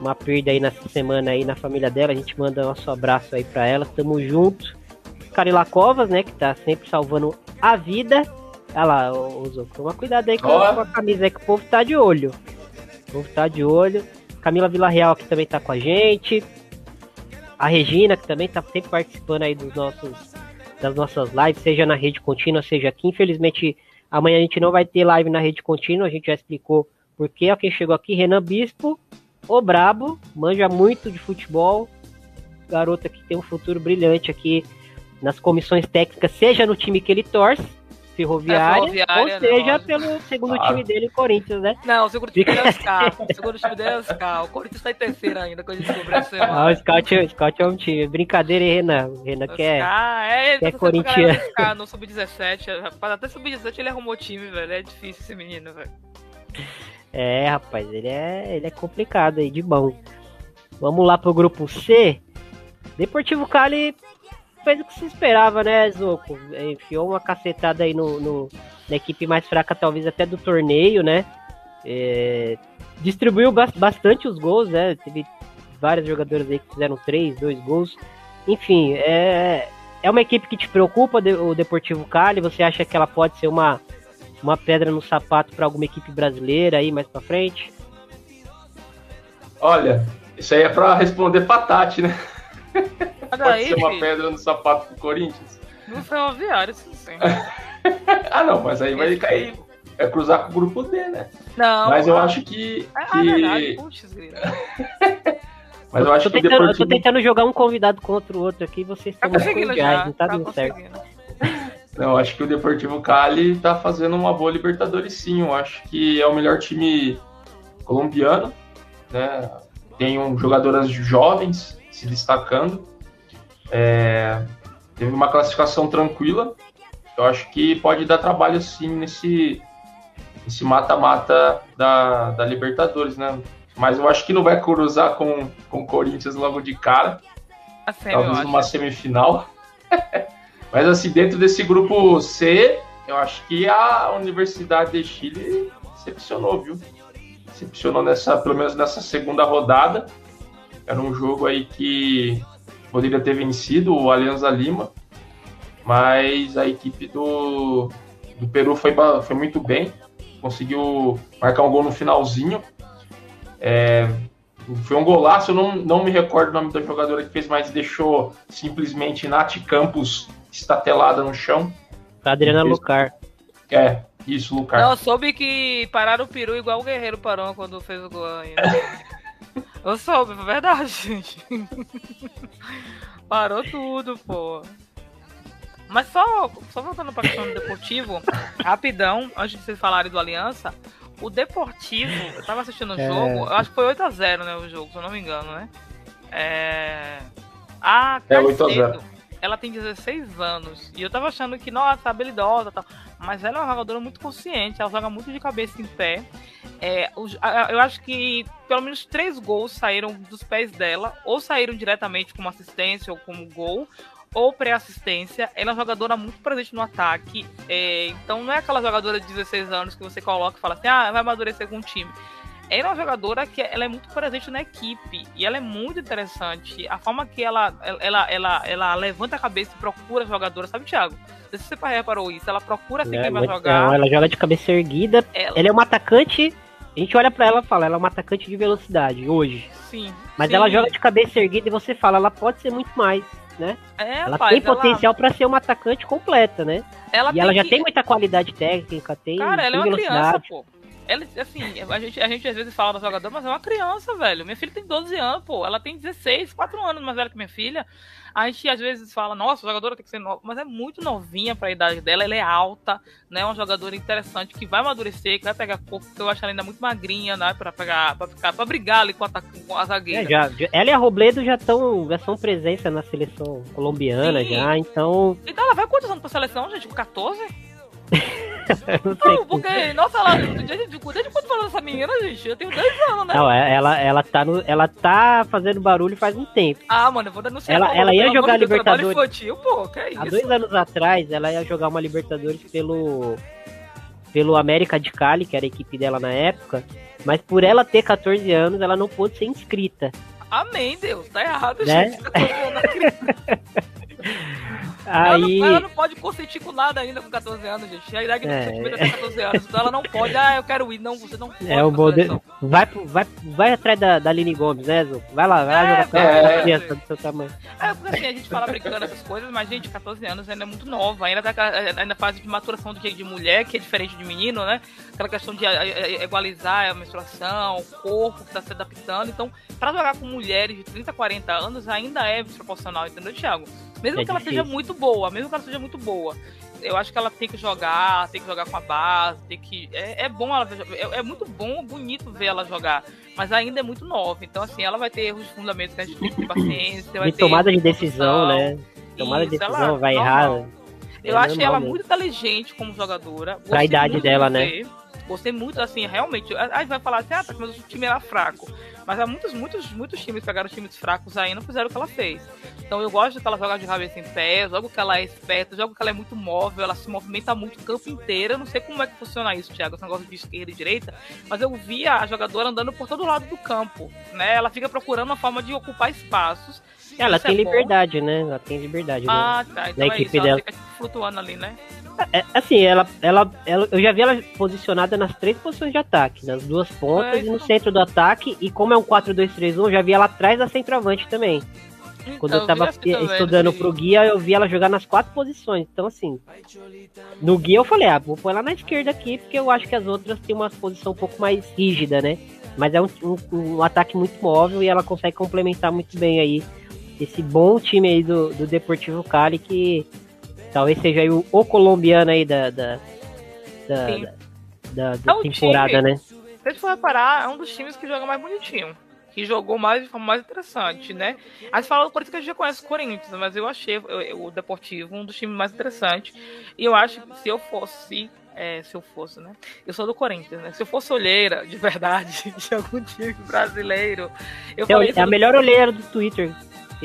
uma perda aí nessa semana aí na família dela. A gente manda nosso abraço aí pra ela. Tamo junto. Carila Covas, né? Que tá sempre salvando a vida. Olha lá, Ozo, toma cuidado aí com, oh. a camisa aí que o povo tá de olho. O povo tá de olho. Camila Villarreal que também tá com a gente. A Regina, que também tá sempre participando aí dos nossos, das nossas lives, seja na rede contínua, seja aqui. Infelizmente, amanhã a gente não vai ter live na rede contínua, a gente já explicou por quê. Quem chegou aqui, Renan Bispo, o Brabo, manja muito de futebol. Garota que tem um futuro brilhante aqui nas comissões técnicas, seja no time que ele torce, Ferroviária, é, ferroviária ou seja, não. pelo segundo ah. time dele, Corinthians, né? Não, o segundo time dele é o Scar. o segundo time dele é o Scar. O Corinthians tá em terceiro ainda, quando descobriu essa semana. Ah, o Scout, o Scout é um time. Brincadeira, hein, Renan? O Renan o quer. Ah, é, ele é tá corintiano. Scar no Sub-17. Rapaz, até Sub-17 ele arrumou time, velho. É difícil esse menino, velho. É, rapaz, ele é, ele é complicado aí, de bom. Vamos lá pro grupo C. Deportivo Cali fez o que se esperava, né, Zoco? Enfiou uma cacetada aí no, no na equipe mais fraca, talvez até do torneio, né? É, distribuiu bastante os gols, né? Teve vários jogadores aí que fizeram três, dois gols. Enfim, é, é uma equipe que te preocupa, o Deportivo Cali. Você acha que ela pode ser uma, uma pedra no sapato para alguma equipe brasileira aí mais para frente? Olha, isso aí é para responder para Tati, né? Pode aí, ser uma filho. pedra no sapato pro Corinthians. No ferroviário, sim. ah, não, mas aí vai cair. É cruzar com o grupo D, né? Não. Mas eu acho que. É, que... É verdade, puxa, Mas eu acho tô que tentando, Deportivo... Eu tô tentando jogar um convidado contra o outro aqui, vocês estão tá conseguindo já, não tá, tá dando certo. Não, acho que o Deportivo Cali tá fazendo uma boa Libertadores sim. Eu acho que é o melhor time colombiano, né? Tem um, jogadoras jovens se destacando. É, teve uma classificação tranquila. Eu acho que pode dar trabalho sim nesse nesse mata-mata da, da Libertadores, né? Mas eu acho que não vai cruzar com, com o Corinthians logo de cara. Talvez numa semifinal. Mas assim, dentro desse grupo C, eu acho que a Universidade de Chile decepcionou, viu? Decepcionou nessa, pelo menos nessa segunda rodada. Era um jogo aí que poderia ter vencido o Alianza Lima, mas a equipe do, do Peru foi, foi muito bem, conseguiu marcar um gol no finalzinho. É, foi um golaço, eu não, não me recordo o nome da jogadora que fez, mas deixou simplesmente Nath Campos estatelada no chão. Adriana Lucar. É, isso, Lucar. Não, soube que pararam o peru igual o Guerreiro parou quando fez o gol ainda. Eu soube, é verdade, gente. Parou tudo, pô. Mas só, só voltando pra questão do Deportivo, rapidão, antes de vocês falarem do Aliança, o Deportivo, eu tava assistindo o é... jogo, eu acho que foi 8x0, né, o jogo, se eu não me engano, né? É... A Caicedo, é ela tem 16 anos, e eu tava achando que, nossa, habilidosa tal, mas ela é uma jogadora muito consciente, ela joga muito de cabeça em pé, é, eu acho que pelo menos três gols saíram dos pés dela, ou saíram diretamente como assistência ou como gol, ou pré-assistência. Ela é uma jogadora muito presente no ataque. É, então não é aquela jogadora de 16 anos que você coloca e fala assim, ah, vai amadurecer com o time. Ela é uma jogadora que ela é muito presente na equipe e ela é muito interessante. A forma que ela, ela, ela, ela levanta a cabeça e procura jogadora, sabe, Thiago? Não sei se você reparou isso. Ela procura assim É, quem vai jogar. não, ela joga de cabeça erguida. Ela- Ela é uma atacante. A gente olha pra ela e fala, ela é uma atacante de velocidade hoje. Sim. Mas sim. ela joga de cabeça erguida e você fala, ela pode ser muito mais, né? É, ela rapaz, tem potencial pra ser uma atacante completa, né? Ela e ela já que- tem muita qualidade técnica, tem, Cara, ela é tem uma criança, pô. Ela, assim, a gente, a gente às vezes fala da jogadora, mas é uma criança, velho. Minha filha tem 12 anos, pô. Ela tem 16, 4 anos mais velha que minha filha. A gente às vezes fala, nossa, a jogadora tem que ser nova, mas é muito novinha pra idade dela. Ela é alta, né? É uma jogadora interessante que vai amadurecer, que vai pegar corpo, porque eu acho ela ainda muito magrinha, né? Pra pegar, pra ficar, pra brigar ali com a, com a zagueira. É, já, já- ela e a Robledo já estão já são presença na seleção colombiana Sim. já, então Então ela vai quantos anos pra seleção, gente? Com 14? não. Não, porque, nossa, ela, desde, desde quando falou dessa menina, gente? Eu tenho 10 anos, né? Não, é- ela, ela, tá no, ela tá fazendo barulho faz um tempo. Ah, mano, eu vou denunciar. Ela- ela ia jogar de Deus, Libertadores. infantil, pô, que é Há isso? dois anos atrás, ela ia jogar uma Libertadores pelo pelo América de Cali, que era a equipe dela na época, mas por ela ter 14 anos, ela não pôde ser inscrita. Amém, Deus. Tá errado, Né? gente. Eu tô vendo a criança. Ela, Aí, não, ela não pode consentir com nada ainda com 14 anos, gente. A idade do É. consentimento é até 14 anos. Então ela não pode, ah, eu quero ir. Não, você não pode. é o seleção. vai, vai, vai atrás da, da Aline Gomes, né? Vai lá, vai lá É, jogar com é. criança do seu tamanho. É, porque assim, a gente fala brincando essas coisas, mas, gente, 14 anos ainda é muito nova. Ainda tá ainda fase de maturação do jeito de mulher, que é diferente de menino, né? Aquela questão de igualizar a menstruação, o corpo que tá se adaptando. Então, pra jogar com mulheres de 30, 40 anos, ainda é desproporcional, entendeu, Thiago? Mesmo É que ela difícil. seja muito boa, mesmo que ela seja muito boa. Eu acho que ela tem que jogar, tem que jogar com a base, tem que. É, é bom ela ver- é, é muito bom, bonito ver ela jogar. Mas ainda é muito nova. Então, assim, ela vai ter erros de fundamentos que a gente tem que ter paciência. vai E ter tomada de erros decisão, né? Tomada de Isso, ela- decisão, vai normal. errar. Eu É achei normal ela mesmo. muito inteligente como jogadora. Pra Gostei idade dela, de né? Gostei muito, assim, realmente. Aí vai falar assim, ah, tá, mas o time era fraco. Mas há muitos, muitos, muitos times pegaram times fracos aí e não fizeram o que ela fez. Então eu gosto que ela joga de cabeça em pé, jogo que ela é esperta, jogo que ela é muito móvel, ela se movimenta muito o campo inteiro. Eu não sei como é que funciona isso, Thiago, esse negócio de esquerda e direita, mas eu via a jogadora andando por todo lado do campo, né? Ela fica procurando uma forma de ocupar espaços. Ela Isso tem é bom. liberdade, né? Ela tem liberdade. né? Ah, tá. Então Da é equipe isso, ela dela. fica flutuando ali, né? É, assim, ela, ela, ela, eu já vi ela posicionada nas três posições de ataque, nas duas pontas É, e no isso. centro do ataque. E como é um 4-2-3-1, eu já vi ela atrás da centroavante também. Quando eu Então, tava também, estudando sei. pro guia, eu vi ela jogar nas quatro posições. Então, assim, no guia eu falei, ah, vou pôr ela na esquerda aqui, porque eu acho que as outras têm uma posição um pouco mais rígida, né? Mas é um, um- um ataque muito móvel e ela consegue complementar muito bem aí esse bom time aí do, do Deportivo Cali, que talvez seja aí o, o colombiano aí da, da, da, da- da É um temporada, time. né? Se você for reparar, é um dos times que joga mais bonitinho. Que jogou mais de forma mais interessante, né? Aí você fala do Corinthians que a gente já conhece o Corinthians, mas eu achei eu- eu- o Deportivo um dos times mais interessantes. E eu acho que se eu fosse. é, se eu fosse, né? Eu sou do Corinthians, né? Se eu fosse olheira, de verdade, de algum time brasileiro. Eu É, falei é a melhor olheira do Twitter.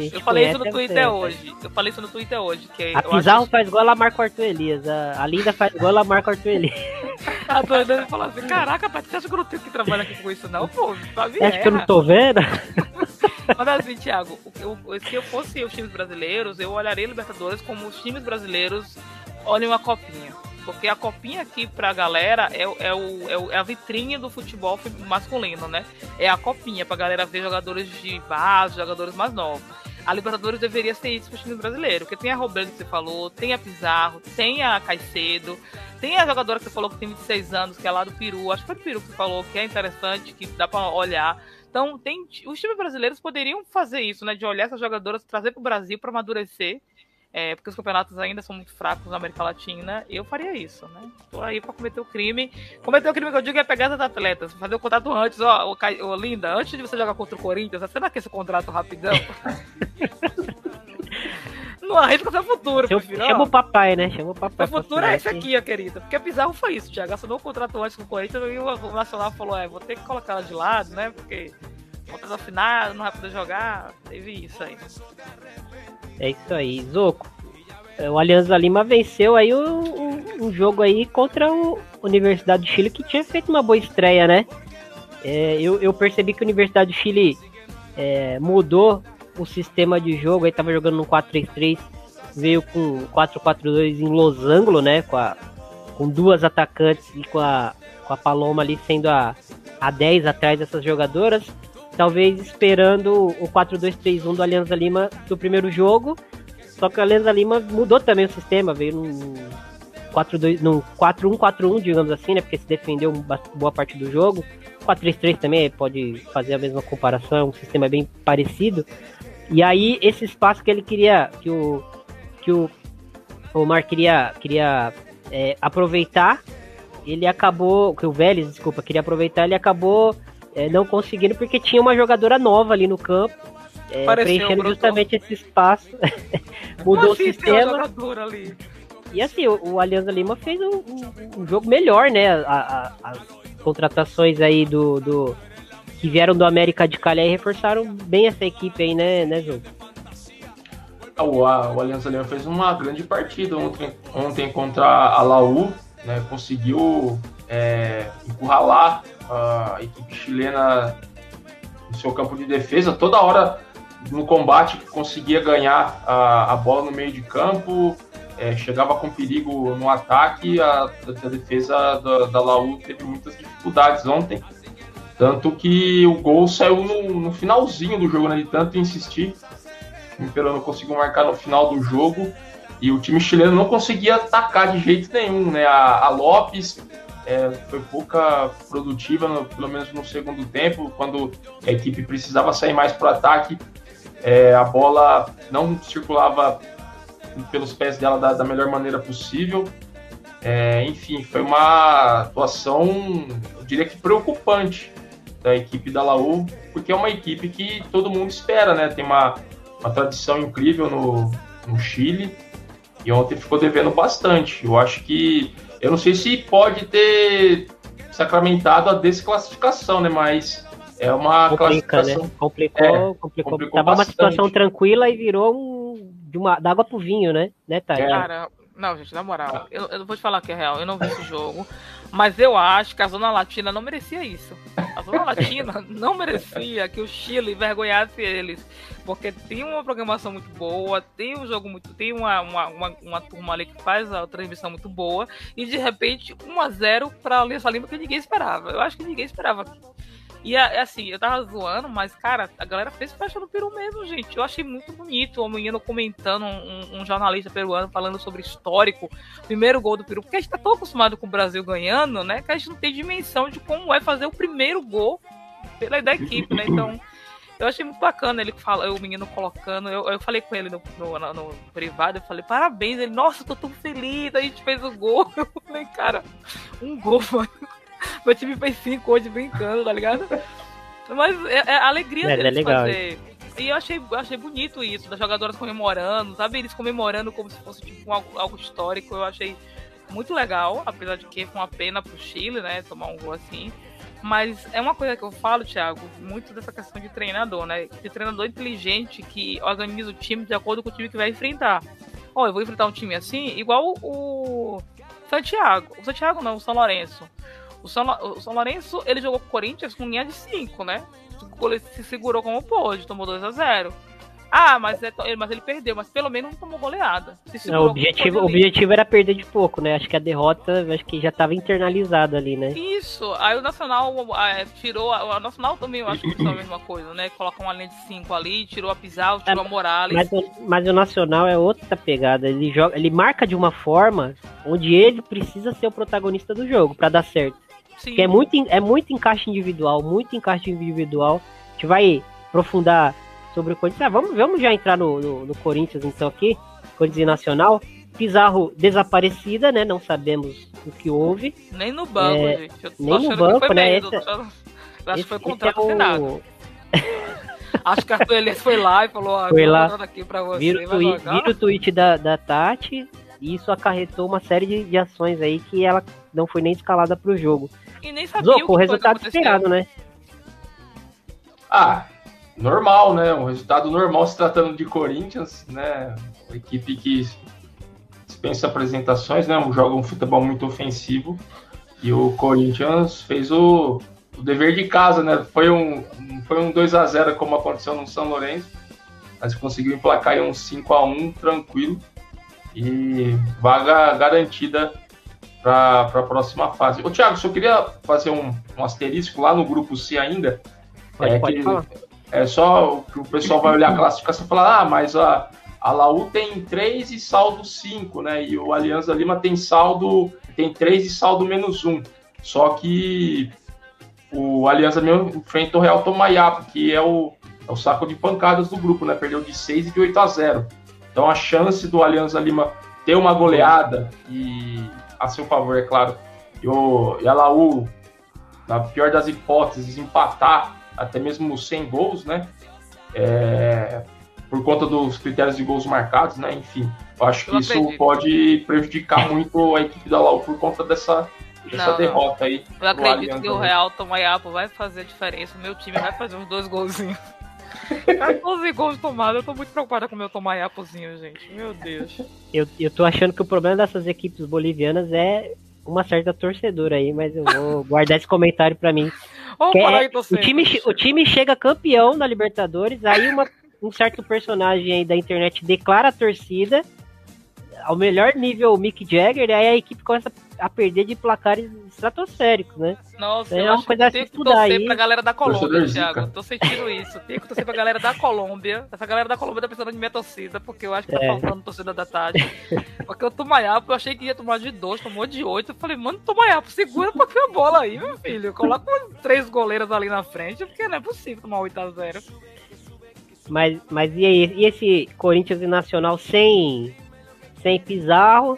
A Eu falei isso no é Twitter hoje. Eu falei isso no Twitter hoje. Que A eu acho Pizarro faz gol, ela marca o Arthur Elias. A, a Linda faz gol, ela marca o Arthur Elias. A doida falou assim: Caraca, Paty, você acha que eu não tenho que trabalhar aqui com isso, não? Pô, mim Acho que eu não erra. tô vendo. Mas assim, Thiago, o- o- se eu fosse os times brasileiros, eu olharia Libertadores como os times brasileiros olham a copinha. Porque a copinha aqui pra galera é, é, o, é, o- é a vitrine do futebol masculino, né? É a copinha pra galera ver jogadores de base, jogadores mais novos. A Libertadores deveria ser isso pro time brasileiro, porque tem a Robledo que você falou, tem a Pizarro, tem a Caicedo, tem a jogadora que você falou que tem 26 anos, que é lá do Peru, acho que foi do Peru que você falou, que é interessante, que dá pra olhar. Então, tem, os times brasileiros poderiam fazer isso, né? De olhar essas jogadoras, trazer pro Brasil para amadurecer. É, porque os campeonatos ainda são muito fracos na América Latina. Eu faria isso, né? Tô aí pra cometer o crime. Cometer o crime que eu digo é pegar essas atletas, fazer o contrato antes, ó, ô, Cai- ô, Linda, antes de você jogar contra o Corinthians, você não quer esse contrato rapidão? não arrisca seu futuro, meu filho. chama o papai, né? Chama o papai. O futuro é esse aqui, ó, querida. Porque a Pizarro foi isso, Thiago. Assinou o contrato antes com o Corinthians e o Nacional falou: é, vou ter que colocar ela de lado, né? Porque contrato assinado, não vai poder jogar. Teve isso aí. É isso aí. Zoco, é, o Alianza Lima venceu aí o, o, o jogo aí contra o Universidade do Chile, que tinha feito uma boa estreia, né? é, eu, eu percebi que a Universidade do Chile é, mudou o sistema de jogo, aí tava jogando no 4-3-3, veio com 4-4-2 em losango, né? Com, a, com duas atacantes e com a, com a Paloma ali sendo a, a 10 atrás dessas jogadoras. Talvez esperando o 4-2-3-1 do Alianza Lima do primeiro jogo. Só que o Alianza Lima mudou também o sistema, veio num 4-2, num 4-1-4-1, digamos assim, né? Porque se defendeu boa parte do jogo. 4-3-3 também pode fazer a mesma comparação, é um sistema bem parecido. E aí, esse espaço que ele queria, que o, que o Omar queria, queria é, aproveitar, ele acabou, que o Vélez, desculpa, queria aproveitar, ele acabou é, não conseguindo porque tinha uma jogadora nova ali no campo, é, preenchendo justamente esse espaço. Mudou assim, o sistema. E assim, o, o Alianza Lima fez um, um, um jogo melhor, né? A, a, as contratações aí do, do, que vieram do América de Cali e reforçaram bem essa equipe aí, né, né, Jogo? O, a, o Aliança Lima fez uma grande partida ontem, ontem contra a Laú, né, conseguiu é, encurralar a equipe chilena no seu campo de defesa, toda hora no combate conseguia ganhar a, a bola no meio de campo, é, chegava com perigo no ataque, a, a defesa da, da Laú teve muitas dificuldades ontem. Tanto que o gol saiu no, no finalzinho do jogo, né? De tanto insistir. O Imperano conseguiu marcar no final do jogo. E o time chileno não conseguia atacar de jeito nenhum, né? A, a Lopes é, foi pouca produtiva, no, pelo menos no segundo tempo, quando a equipe precisava sair mais para o ataque. É, a bola não circulava pelos pés dela da, da melhor maneira possível. É, enfim, foi uma atuação, eu diria que preocupante da equipe da Laú, porque é uma equipe que todo mundo espera, né? Tem uma, uma tradição incrível no, no Chile e ontem ficou devendo bastante. Eu acho que. Eu não sei se pode ter sacramentado a desclassificação, né? Mas é uma Complica, classificação. Né? Complicou, é, complicou. complicou Tava bastante. uma situação tranquila e virou um, de uma, da água pro vinho, né? né Thay? É. Cara, não, gente, na moral, eu, eu vou te falar que é real, eu não vi esse jogo. Mas eu acho que a Zona Latina não merecia isso. A Zona Latina não merecia que o Chile envergonhasse eles. Porque tem uma programação muito boa, tem um jogo muito. Tem uma, uma, uma, uma turma ali que faz a transmissão muito boa. E de repente, 1x0 pra Aliança Lima que ninguém esperava. Eu acho que ninguém esperava e assim, eu tava zoando, mas, cara, a galera fez festa no Peru mesmo, gente. Eu achei muito bonito o menino comentando, um, um, jornalista peruano falando sobre histórico, primeiro gol do Peru, porque a gente tá tão acostumado com o Brasil ganhando, né? Que a gente não tem dimensão de como é fazer o primeiro gol pela da equipe, né? Então. Eu achei muito bacana ele fala, o menino colocando. Eu, eu falei com ele no, no, no, privado, eu falei, parabéns. Ele, nossa, tô tão feliz, a gente fez o gol. Eu falei, cara, um gol, mano. Meu time fez cinco hoje brincando, tá ligado? Mas é, é a alegria é, deles é fazer. E eu achei, eu achei bonito isso, das jogadoras comemorando, sabe? Eles comemorando como se fosse tipo, algo, algo histórico. Eu achei muito legal, apesar de que foi uma pena pro Chile, né? Tomar um gol assim. Mas é uma coisa que eu falo, Thiago, muito dessa questão de treinador, né? De treinador inteligente que organiza o time de acordo com o time que vai enfrentar. Ó, oh, eu vou enfrentar um time assim, igual o Santiago. O Santiago não, o São Lourenço. O São, o São Lourenço, ele jogou com o Corinthians com linha de 5, né? Se segurou como pôde, tomou 2 a 0 ah, mas, é, mas ele perdeu, mas pelo menos não tomou goleada. Não, o objetivo, o objetivo era perder de pouco, né? Acho que a derrota acho que já estava internalizada ali, né? Isso. Aí o Nacional é, tirou. A, Nacional também eu acho que foi a mesma coisa, né? Coloca uma linha de 5 ali, tirou a Pizarro, tirou é, a Morales. Mas, mas, o Nacional é outra pegada. Ele joga, ele marca de uma forma onde ele precisa ser o protagonista do jogo para dar certo. Sim. Que é muito, é muito encaixe individual, muito encaixe individual. A gente vai aprofundar sobre o Corinthians. Ah, vamos, vamos já entrar no, no, no Corinthians então aqui, Corinthians Nacional. Pizarro desaparecida, né? Não sabemos o que houve. Nem no banco, é, gente. Eu nem no banco, né? Esse, acho que foi contrato é o... Acho que a Elias foi lá e falou: ah, foi lá. aqui pra você. Vira o, tweet, vira o tweet da, da Tati e isso acarretou uma série de, de ações aí que ela não foi nem escalada pro jogo. E nem sabia Zoco, o, o resultado esperado, né? Ah, normal, né? Um resultado normal se tratando de Corinthians, né? Uma equipe que dispensa apresentações, né? Joga um futebol muito ofensivo. E o Corinthians fez o, o dever de casa, né? Foi um, foi um 2 a 0 como aconteceu no São Lourenço, mas conseguiu emplacar aí um 5 a 1 tranquilo e vaga garantida para a próxima fase. Ô, Thiago, só queria fazer um, um asterisco lá no grupo C ainda. Pode, é, pode é só que o pessoal vai olhar a classificação e falar, ah, mas a, a Laú tem 3 e saldo 5, né? E o Aliança Lima tem saldo, tem 3 e saldo menos 1. Só que o Aliança Lima enfrenta o Real Tomaiapo, que é o, é o saco de pancadas do grupo, né? Perdeu de 6 e de 8 a 0. Então a chance do Aliança Lima ter uma goleada e a seu favor, é claro, e, o, e a Laú, na pior das hipóteses, empatar até mesmo sem gols, né? É, por conta dos critérios de gols marcados, né? Enfim, eu acho que Eu isso pode prejudicar muito a equipe da Laú por conta dessa, dessa Não, derrota aí. Eu acredito Alianza que o. Real Tomaiapo vai fazer a diferença. Meu time vai fazer uns dois golzinhos. 14 gols tomados. Eu tô muito preocupada com o meu Tomaiapozinho, gente. Meu Deus. Eu, eu tô achando que o problema dessas equipes bolivianas é uma certa torcedora aí, mas eu vou guardar esse comentário pra mim. Vamos parar é- o, time, o time chega campeão da Libertadores, aí uma- um certo personagem aí da internet declara a torcida ao melhor nível Mick Jagger, e aí a equipe começa a perder de placares estratosféricos, né? Nossa, É eu uma acho coisa a que tem que torcer aí. pra galera da Colômbia, Thiago. Tô sentindo isso. Tem que torcer pra galera da Colômbia. Essa galera da Colômbia tá precisando de minha torcida, porque eu acho que tá É. faltando torcida da tarde. Porque o Tomaiapo, eu achei que ia tomar de dois, tomou de oito. Eu falei, mano, Tomaiapo, segura um pouquinho a bola aí, meu filho. Coloca umas três goleiras ali na frente, porque não é possível tomar 8x0. Mas, mas e, aí, e esse Corinthians e Nacional sem, sem Pizarro,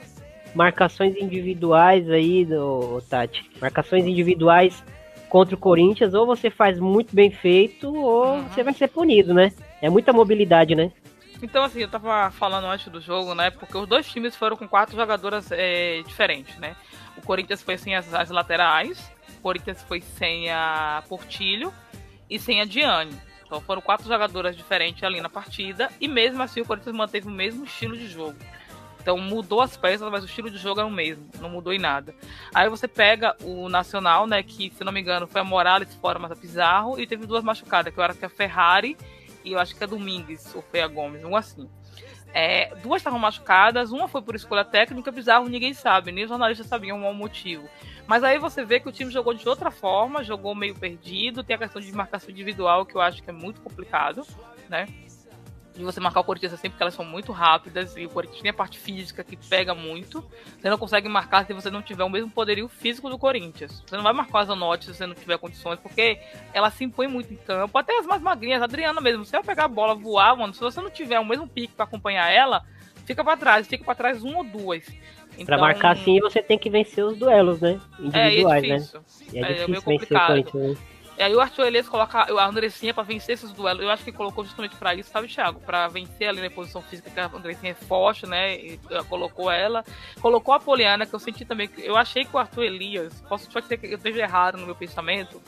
marcações individuais aí, do Tati? Marcações individuais contra o Corinthians, ou você faz muito bem feito, ou Uhum. você vai ser punido, né? É muita mobilidade, né? Então, assim, eu tava falando antes do jogo, né? Porque os dois times foram com quatro jogadoras é, diferentes, né? O Corinthians foi sem as, as laterais, o Corinthians foi sem a Portilho e sem a Diane. Então foram quatro jogadoras diferentes ali na partida e mesmo assim o Corinthians manteve o mesmo estilo de jogo. Então mudou as peças, mas o estilo de jogo é o mesmo, não mudou em nada. Aí você pega o Nacional, né, que se não me engano foi a Morales fora, mas a Pizarro, e teve duas machucadas, que eu acho que é a Ferrari e eu acho que é Domingues, ou foi a Gomes, um assim. É, duas estavam machucadas, uma foi por escolha técnica, Pizarro ninguém sabe, nem os jornalistas sabiam o motivo. Mas aí você vê que o time jogou de outra forma, jogou meio perdido, tem a questão de marcação individual, que eu acho que é muito complicado, né? De você marcar o Corinthians assim, porque elas são muito rápidas, e o Corinthians tem a parte física que pega muito. Você não consegue marcar se você não tiver o mesmo poderio físico do Corinthians. Você não vai marcar a Zanotti se você não tiver condições, porque ela se impõe muito em campo. Até as mais magrinhas, a Adriana mesmo, você vai pegar a bola, voar, mano, se você não tiver o mesmo pique pra acompanhar ela, fica pra trás, fica pra trás um ou duas. Pra Então, marcar assim, você tem que vencer os duelos, né? é, e é Individuais, né? E é, É, é difícil meio vencer o. Corinthians, né? E aí o Arthur Elias coloca a Andressinha pra vencer esses duelos. Eu acho que colocou justamente pra isso, sabe, Thiago? Pra vencer ali na posição física, que a Andressinha é forte, né? E colocou ela. Colocou a Poliana, que eu senti também. Eu achei que o Arthur Elias, posso só ser que eu esteja errado no meu pensamento,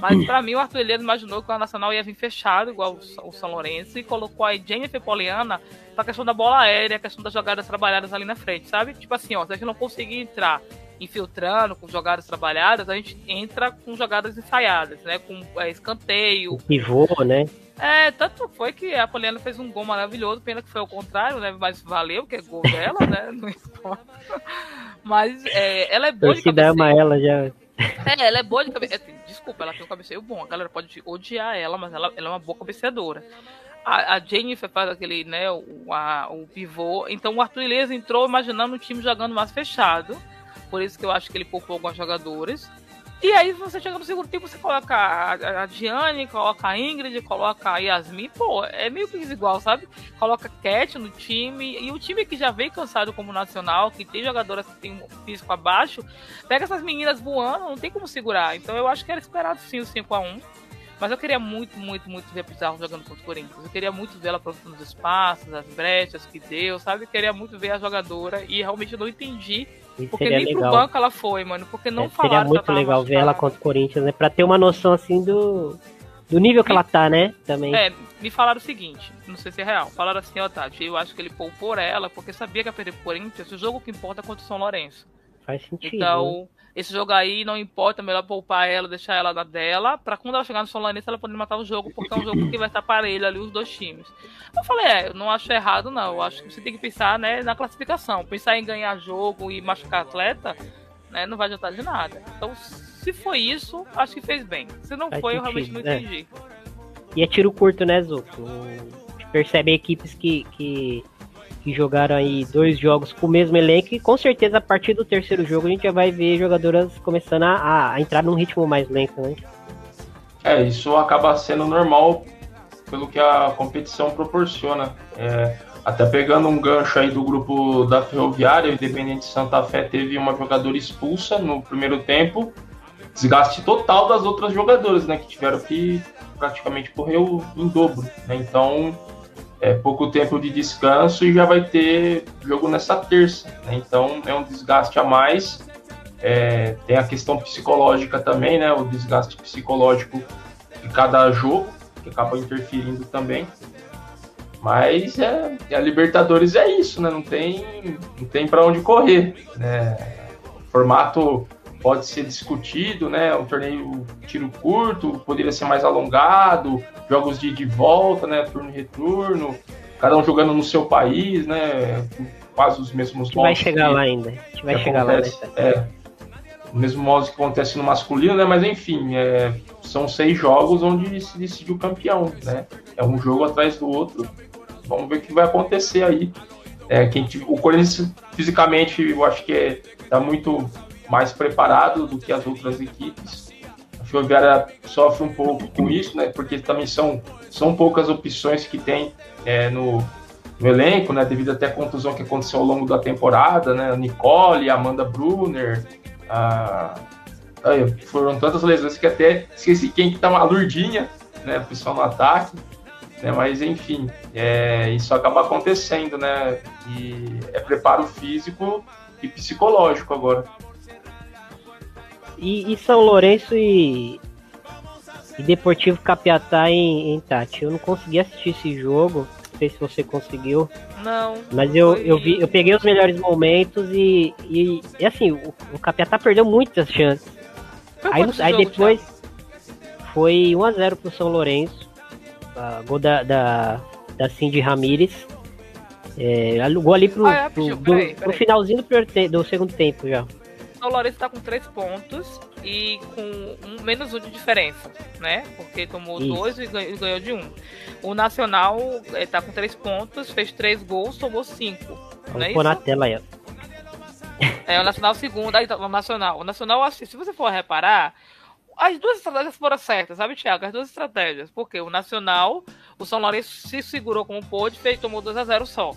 mas pra mim o Arthur Elias imaginou que o Nacional ia vir fechado, igual o o São Lourenço, e colocou a Jennifer Poliana pra questão da bola aérea, a questão das jogadas trabalhadas ali na frente, sabe? Tipo assim, ó, se a gente não conseguir entrar infiltrando com jogadas trabalhadas, a gente entra com jogadas ensaiadas, né? Com é, escanteio. Pivô, né? É, tanto foi que a Poliana fez um gol maravilhoso, pena que foi ao contrário, né? Mas valeu, que é gol dela, né? Não importa. Mas é, ela é boa de Torcida ama cabeceio. ela já. É, ela é boa de cabeceio. Desculpa, ela tem um cabeceio bom. A galera pode odiar ela, mas ela, ela é uma boa cabeceadora. A, a Jennifer faz aquele, né, o, a- o pivô. Então o Arthur Elias entrou imaginando o time jogando mais fechado. Por isso que eu acho que ele poupou alguns jogadores. E aí você chega no segundo tempo, você coloca a, a- a Diane, coloca a Ingrid, coloca a Yasmin. Pô, é meio que desigual, sabe? Coloca a Cat no time. E o time que já vem cansado como nacional, que tem jogadoras que tem um físico abaixo, pega essas meninas voando, não tem como segurar. Então eu acho que era esperado sim o 5x1. Mas eu queria muito, muito, muito ver a Pizarro jogando contra o Corinthians. Eu queria muito ver ela aproveitando os espaços, as brechas que deu, sabe? Eu queria muito ver a jogadora e realmente eu não entendi Isso porque nem pro legal. banco ela foi, mano. Porque não É, falaram seria que muito legal ver ela contra o Corinthians, né? Pra ter uma noção assim do, do nível que ela tá, né? Também. É, me falaram o seguinte, não sei se é real. Falaram assim, ó, Tati, eu acho que ele poupou ela porque sabia que ia perder pro Corinthians. O jogo que importa é contra o São Lourenço. Faz sentido. Então, né? Esse jogo aí não importa, é melhor poupar ela, deixar ela na dela, pra quando ela chegar no Solanense ela poder matar o jogo, porque é um jogo que vai estar parelho ali os dois times. Eu falei, é, eu não acho errado não, eu acho que você tem que pensar, né, na classificação. Pensar em ganhar jogo e machucar atleta, né, não vai adiantar de nada. Então, se foi isso, acho que fez bem. Se não Faz foi, eu realmente não sentido, é. entendi. E é tiro curto, né, Zuko? Percebe equipes que, que, que jogaram aí dois jogos com o mesmo elenco e com certeza a partir do terceiro jogo a gente já vai ver jogadoras começando a, a entrar num ritmo mais lento, né? É, isso acaba sendo normal pelo que a competição proporciona. É, até pegando um gancho aí do grupo da Ferroviária, o Independente Santa Fé teve uma jogadora expulsa no primeiro tempo, desgaste total das outras jogadoras, né, que tiveram que praticamente correr em dobro. Né? Então, é pouco tempo de descanso e já vai ter jogo nessa terça. Né? Então, é um desgaste a mais. É, tem a questão psicológica também, né? O desgaste psicológico de cada jogo, que acaba interferindo também. Mas é, a Libertadores é isso, né? Não tem, não tem para onde correr. Né? Formato pode ser discutido, né? Um torneio tiro curto, poderia ser mais alongado, jogos de, de volta, né? Turno e retorno, cada um jogando no seu país, né? Quase os mesmos A gente vai chegar que- lá ainda. A gente vai que chegar lá acontece, nessa. É, o mesmo modo que acontece no masculino, né? Mas enfim, é, são seis jogos onde se decide o campeão, né? É um jogo atrás do outro. Vamos ver o que vai acontecer aí. É, quem, o Corinthians fisicamente, eu acho que é, tá muito mais preparado do que as outras equipes. A Ferroviária sofre um pouco com isso, né? Porque também são, são poucas opções que tem é, no, no elenco, né? Devido até à contusão que aconteceu ao longo da temporada, né? A Nicole, a Amanda Brunner, a... Aí, foram tantas lesões que até esqueci quem que tá uma lurdinha, né? O pessoal no ataque. Né? Mas enfim, é, isso acaba acontecendo, né? E é preparo físico e psicológico agora. E, e São Lourenço e, e Deportivo Capiatá em, em Tati. Eu não consegui assistir esse jogo. Não sei se você conseguiu. Não. Mas eu, Foi- eu, vi, eu peguei os melhores momentos e, e, e assim, o, o Capiatá perdeu muitas chances. Foi Aí, aí jogo, depois foi 1x0 pro São Lourenço. ah, gol da, da, da Cindy Ramírez. É, gol ali pro, Ah, é, pro, do- peraí, pro peraí. finalzinho do, primeiro do segundo tempo já. O Lourenço tá com 3 pontos e com um, menos um de diferença, né? Porque tomou Isso. dois e ganhou, ganhou de um. O Nacional eh, tá com 3 pontos, fez 3 gols, tomou 5. Não Vamos é pôr na tela aí, ó. É, o Nacional segundo, aí tá, o Nacional. O Nacional, assim, se você for reparar, as duas estratégias foram certas, sabe, Thiago? As duas estratégias. Porque o Nacional, o São Lourenço se segurou como pôde, fez, tomou 2 a 0 só,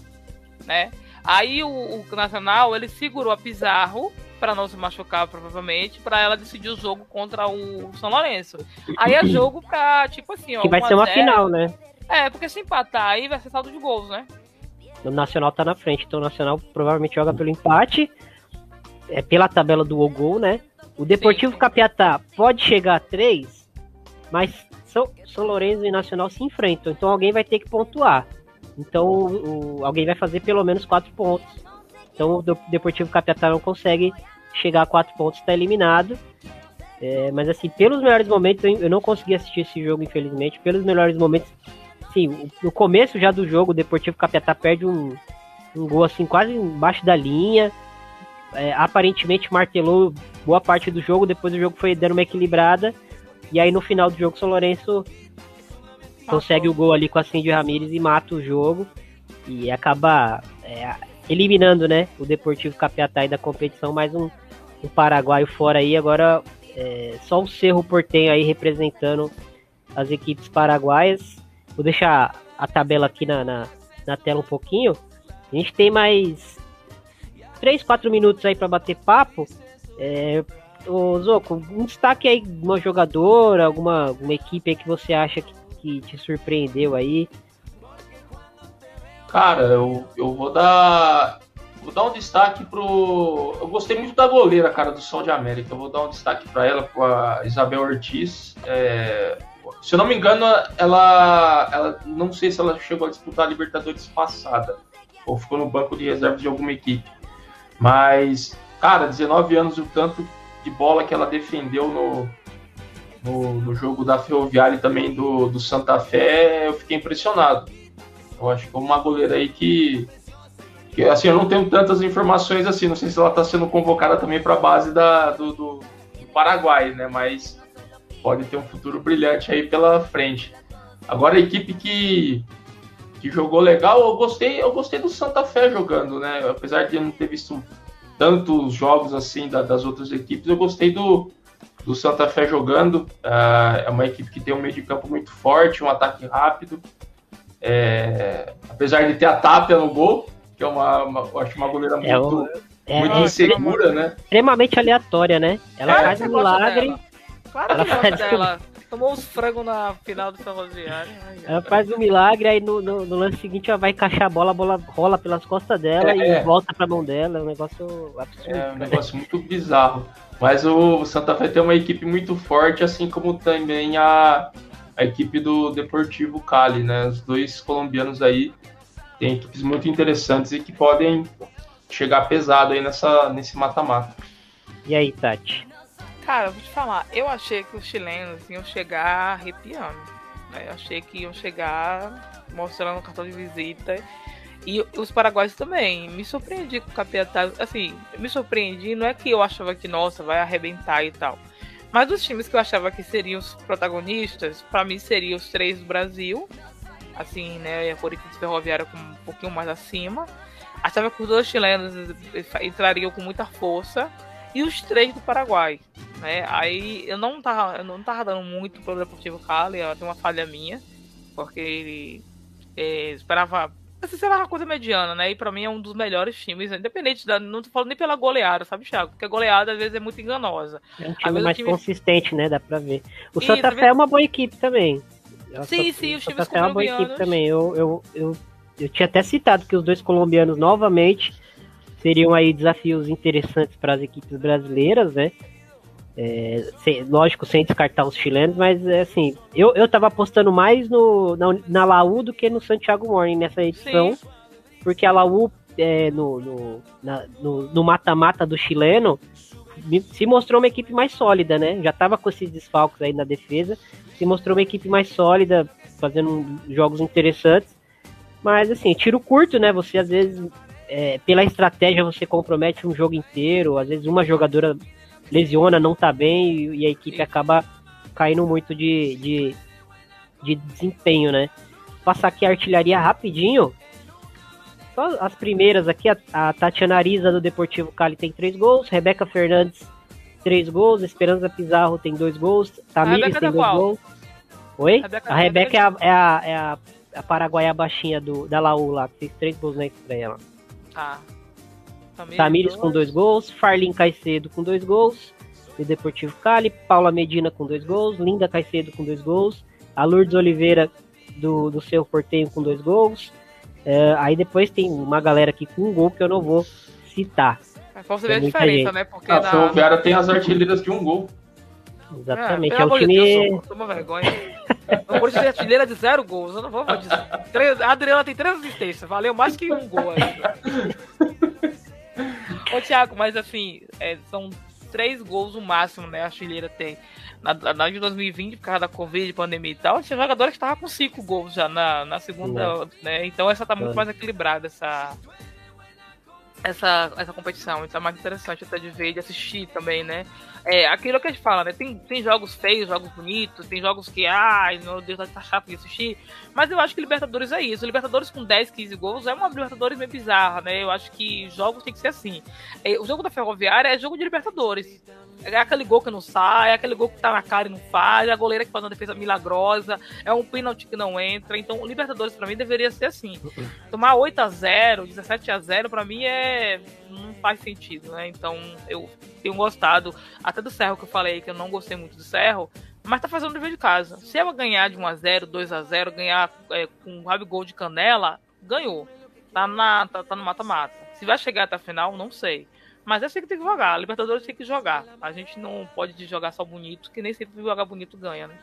né? Aí o, o Nacional, ele segurou a Pizarro para não se machucar, provavelmente, para ela decidir o jogo contra o São Lourenço. Aí é jogo pra, tipo assim, ó, Que vai 1 a ser uma 0. final, né? É, porque se empatar aí vai ser saldo de gols, né? O Nacional tá na frente, então o Nacional provavelmente joga pelo empate. É pela tabela do gol, né? O Deportivo Sim. Capiatá pode chegar a 3, mas São, São Lourenço e Nacional se enfrentam, então alguém vai ter que pontuar. Então o- alguém vai fazer pelo menos 4 pontos. Então o Deportivo Capiatá não consegue chegar a 4 pontos, está eliminado. É, mas assim, pelos melhores momentos, eu não consegui assistir esse jogo, infelizmente. Pelos melhores momentos, sim, no começo já do jogo, o Deportivo Capiatá perde um, um gol assim, quase embaixo da linha. É, aparentemente martelou boa parte do jogo, depois o jogo foi dando uma equilibrada. E aí no final do jogo, São Lourenço consegue o gol ali com a Cindy Ramírez e mata o jogo. E acaba é, eliminando né, o Deportivo Capiatá da competição, mais um, um paraguaio fora aí. Agora é, só o Cerro Portenho aí representando as equipes paraguaias. Vou deixar a tabela aqui na, na, na tela um pouquinho. A gente tem mais 3, 4 minutos aí para bater papo. É, ô Zoco, um destaque aí, uma jogadora, alguma, alguma equipe aí que você acha que, que te surpreendeu aí. Cara, eu, eu vou dar. Vou dar um destaque pro. Eu gostei muito da goleira, cara, do Sol de América. Eu vou dar um destaque para ela, pra Isabel Ortiz. É, Se eu não me engano, ela, ela. Não sei se ela chegou a disputar a Libertadores passada. Ou ficou no banco de reserva de alguma equipe. Mas cara, 19 anos, o tanto de bola que ela defendeu no, no, no jogo da Ferroviária e também do, do Santa Fé, eu fiquei impressionado. Eu acho que é uma goleira aí que, que, assim, eu não tenho tantas informações assim, não sei se ela está sendo convocada também para a base da, do, do, do, Paraguai, né? Mas pode ter um futuro brilhante aí pela frente. Agora a equipe que, que jogou legal, eu gostei, eu gostei do Santa Fé jogando, né? Apesar de eu não ter visto tantos jogos assim da, das outras equipes, eu gostei do, do Santa Fé jogando. Uh, é uma equipe que tem um meio de campo muito forte, um ataque rápido. É, apesar de ter a Tapia no gol, que é uma, uma eu acho uma goleira é muito, é, muito é, insegura, né? Extremamente aleatória, né? Ela é, faz um milagre. Claro ela faz dela. Tomou uns frangos na final do Ferroviário. Ela faz um milagre, aí no, no, no, lance seguinte ela vai encaixar a bola, a bola rola pelas costas dela e é. volta pra mão dela. É um negócio absurdo. É um negócio muito bizarro. Mas o Santa Fé tem uma equipe muito forte, assim como também a, a equipe do Deportivo Cali, né? Os dois colombianos aí têm equipes muito interessantes e que podem chegar pesado aí nessa, nesse mata-mata. E aí, Tati? Cara, vou te falar, eu achei que os chilenos iam chegar arrepiando. Né? Eu achei que iam chegar mostrando o cartão de visita. E os paraguaios também. Me surpreendi com o Capiatá. Assim, me surpreendi. Não é que eu achava que, nossa, vai arrebentar e tal. Mas os times que eu achava que seriam os protagonistas, para mim seriam os três do Brasil, assim, né? A Corinthians Ferroviária com um pouquinho mais acima. Achava que os dois chilenos entrariam com muita força e os três do Paraguai, né? Aí eu não tava, eu não tava dando muito pro Deportivo Cali, tem uma falha minha, porque ele é, esperava essa será uma coisa mediana, né? E pra mim é um dos melhores times, independente da. Não tô falando nem pela goleada, sabe, Thiago? Porque a goleada às vezes é muito enganosa. É um time mais time... consistente, né? Dá pra ver. O Santa Fé é uma boa equipe também. Sim, sim, os times Santa Fé é uma boa equipe também. Eu, eu, eu, eu tinha até citado que os dois colombianos novamente seriam aí desafios interessantes para as equipes brasileiras, né? É, sem, lógico, sem descartar os chilenos, mas é assim, eu, eu tava apostando mais no, na, na Laú do que no Santiago Morning nessa edição, Sim. porque a Laú é, no no mata-mata do chileno se mostrou uma equipe mais sólida, né? Já tava com esses desfalques aí na defesa, se mostrou uma equipe mais sólida, fazendo jogos interessantes, mas assim, tiro curto, né? Você às vezes, é, pela estratégia, você compromete um jogo inteiro, às vezes uma jogadora lesiona, não tá bem e, e a equipe acaba caindo muito de, de, de desempenho, né? Passar aqui a artilharia rapidinho. Só as primeiras aqui, a, a Tatiana Ariza do Deportivo Cali tem três gols, Rebeca Fernandes três gols, Esperança Pizarro tem dois gols, Tamires tem dois gols. Oi? A Rebeca é a, é a, é a, a paraguaia baixinha do, da Laú lá, que fez três gols na estreia lá. Ah. Tamires, com dois gols, Farlin Caicedo com dois gols, do Deportivo Cali, Paula Medina com dois gols, Linda Caicedo com dois gols, a Lourdes Oliveira do, do seu Porteio com dois gols. É, aí depois tem uma galera aqui com um gol que eu não vou citar. É pra você ver a diferença, gente. né? Porque a Ferroviária tem as artilheiras de um gol. Exatamente, é, é o time. Deus, toma vergonha. Não vou dizer artilheira de zero gols, eu não vou, vou dizer. A Adriana tem três assistências, valeu mais que um gol ainda. Ô, Thiago, mas assim, é, são três gols o máximo, né? A chileira tem. Na, na de 2020, por causa da Covid, pandemia e tal, tinha jogadores que estavam com cinco gols já na, na segunda, né? Então essa tá muito mais equilibrada, essa, essa, essa competição. Então é mais interessante até de ver, de assistir também, né? É aquilo que a gente fala, né? Tem, tem jogos feios, jogos bonitos, tem jogos que, ai, meu Deus, tá chato de assistir. Mas eu acho que Libertadores é isso. Libertadores com 10, 15 gols é uma Libertadores meio bizarra, né? Eu acho que jogos tem que ser assim. É, o jogo da Ferroviária é jogo de Libertadores. É aquele gol que não sai, é aquele gol que tá na cara e não faz, é a goleira que faz uma defesa milagrosa, é um pênalti que não entra. Então, o Libertadores para mim deveria ser assim. Tomar 8 a 0 17 a 0 para mim é não faz sentido, né? Então, eu tenho gostado até do Cerro que eu falei que eu não gostei muito do Cerro, mas tá fazendo o dever de casa. Se ela ganhar de 1 a 0, 2 a 0, ganhar é, com um gol de canela, ganhou. Tá na tá, tá no mata-mata. Se vai chegar até a final, não sei. Mas que tem que jogar. A Libertadores tem que jogar. A gente não pode jogar só bonito, que nem sempre jogar bonito ganha, né?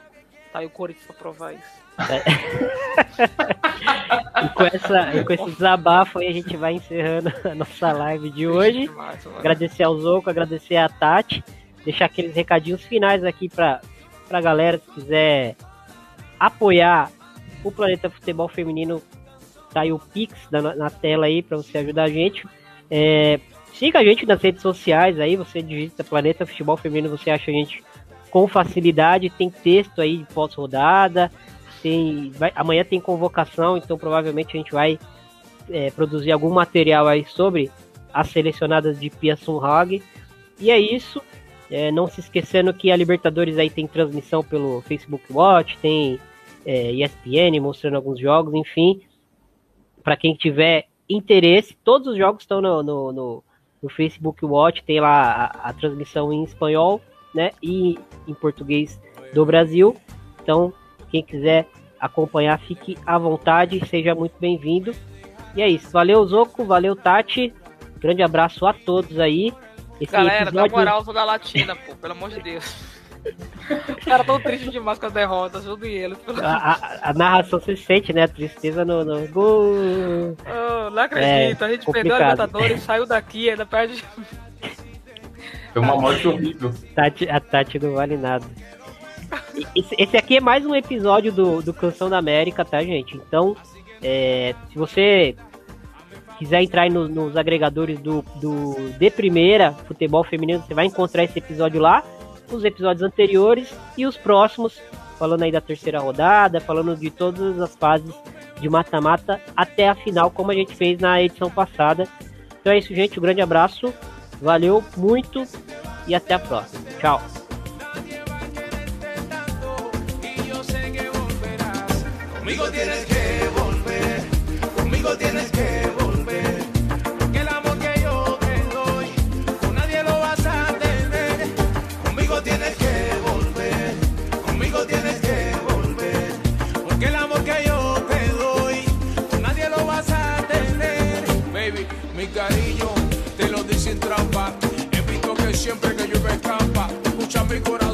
Tá aí o Corinthians pra provar isso. É. e com, essa, com esse desabafo aí a gente vai encerrando a nossa live de hoje. Demais, agradecer ao Zoco, agradecer a Tati, deixar aqueles recadinhos finais aqui pra, pra galera, se quiser apoiar o Planeta Futebol Feminino, tá aí o Pix na, na tela aí para você ajudar a gente. É, siga a gente nas redes sociais aí, você digita Planeta Futebol Feminino, você acha a gente com facilidade, tem texto aí de pós-rodada, tem, vai, amanhã tem convocação, então provavelmente a gente vai é, produzir algum material aí sobre as selecionadas de Pia Sunhag. E é isso. É, não se esquecendo que a Libertadores aí tem transmissão pelo Facebook Watch, tem é, ESPN mostrando alguns jogos, enfim. Para quem tiver interesse, todos os jogos estão no, no, no, no Facebook Watch, tem lá a, a, transmissão em espanhol, né, e em português do Brasil. Então, quem quiser acompanhar, fique à vontade, seja muito bem-vindo. E é isso. Valeu, Zoco, valeu, Tati. Grande abraço a todos aí. Esse Galera, episódio... dá moral, sou da Latina, pô, pelo amor de Deus. Os caras tão tristes demais com as derrotas, ajudem eles. A, a, a, narração se sente, né? A tristeza no, no gol. Oh, não acredito, é, a gente complicado. perdeu a Libertadores, saiu daqui, ainda perde. Foi uma morte horrível. Tati, a Tati não vale nada. Esse, esse, aqui é mais um episódio do, do Canção da América, tá, gente? Então, é, se você quiser entrar no, nos agregadores do, do De Primeira Futebol Feminino, você vai encontrar esse episódio lá, os episódios anteriores e os próximos, falando aí da terceira rodada, falando de todas as fases de mata-mata até a final, como a gente fez na edição passada. Então é isso, gente. Um grande abraço, valeu muito e até a próxima. Tchau. Tienes que volver, conmigo tienes que volver. Mi corazón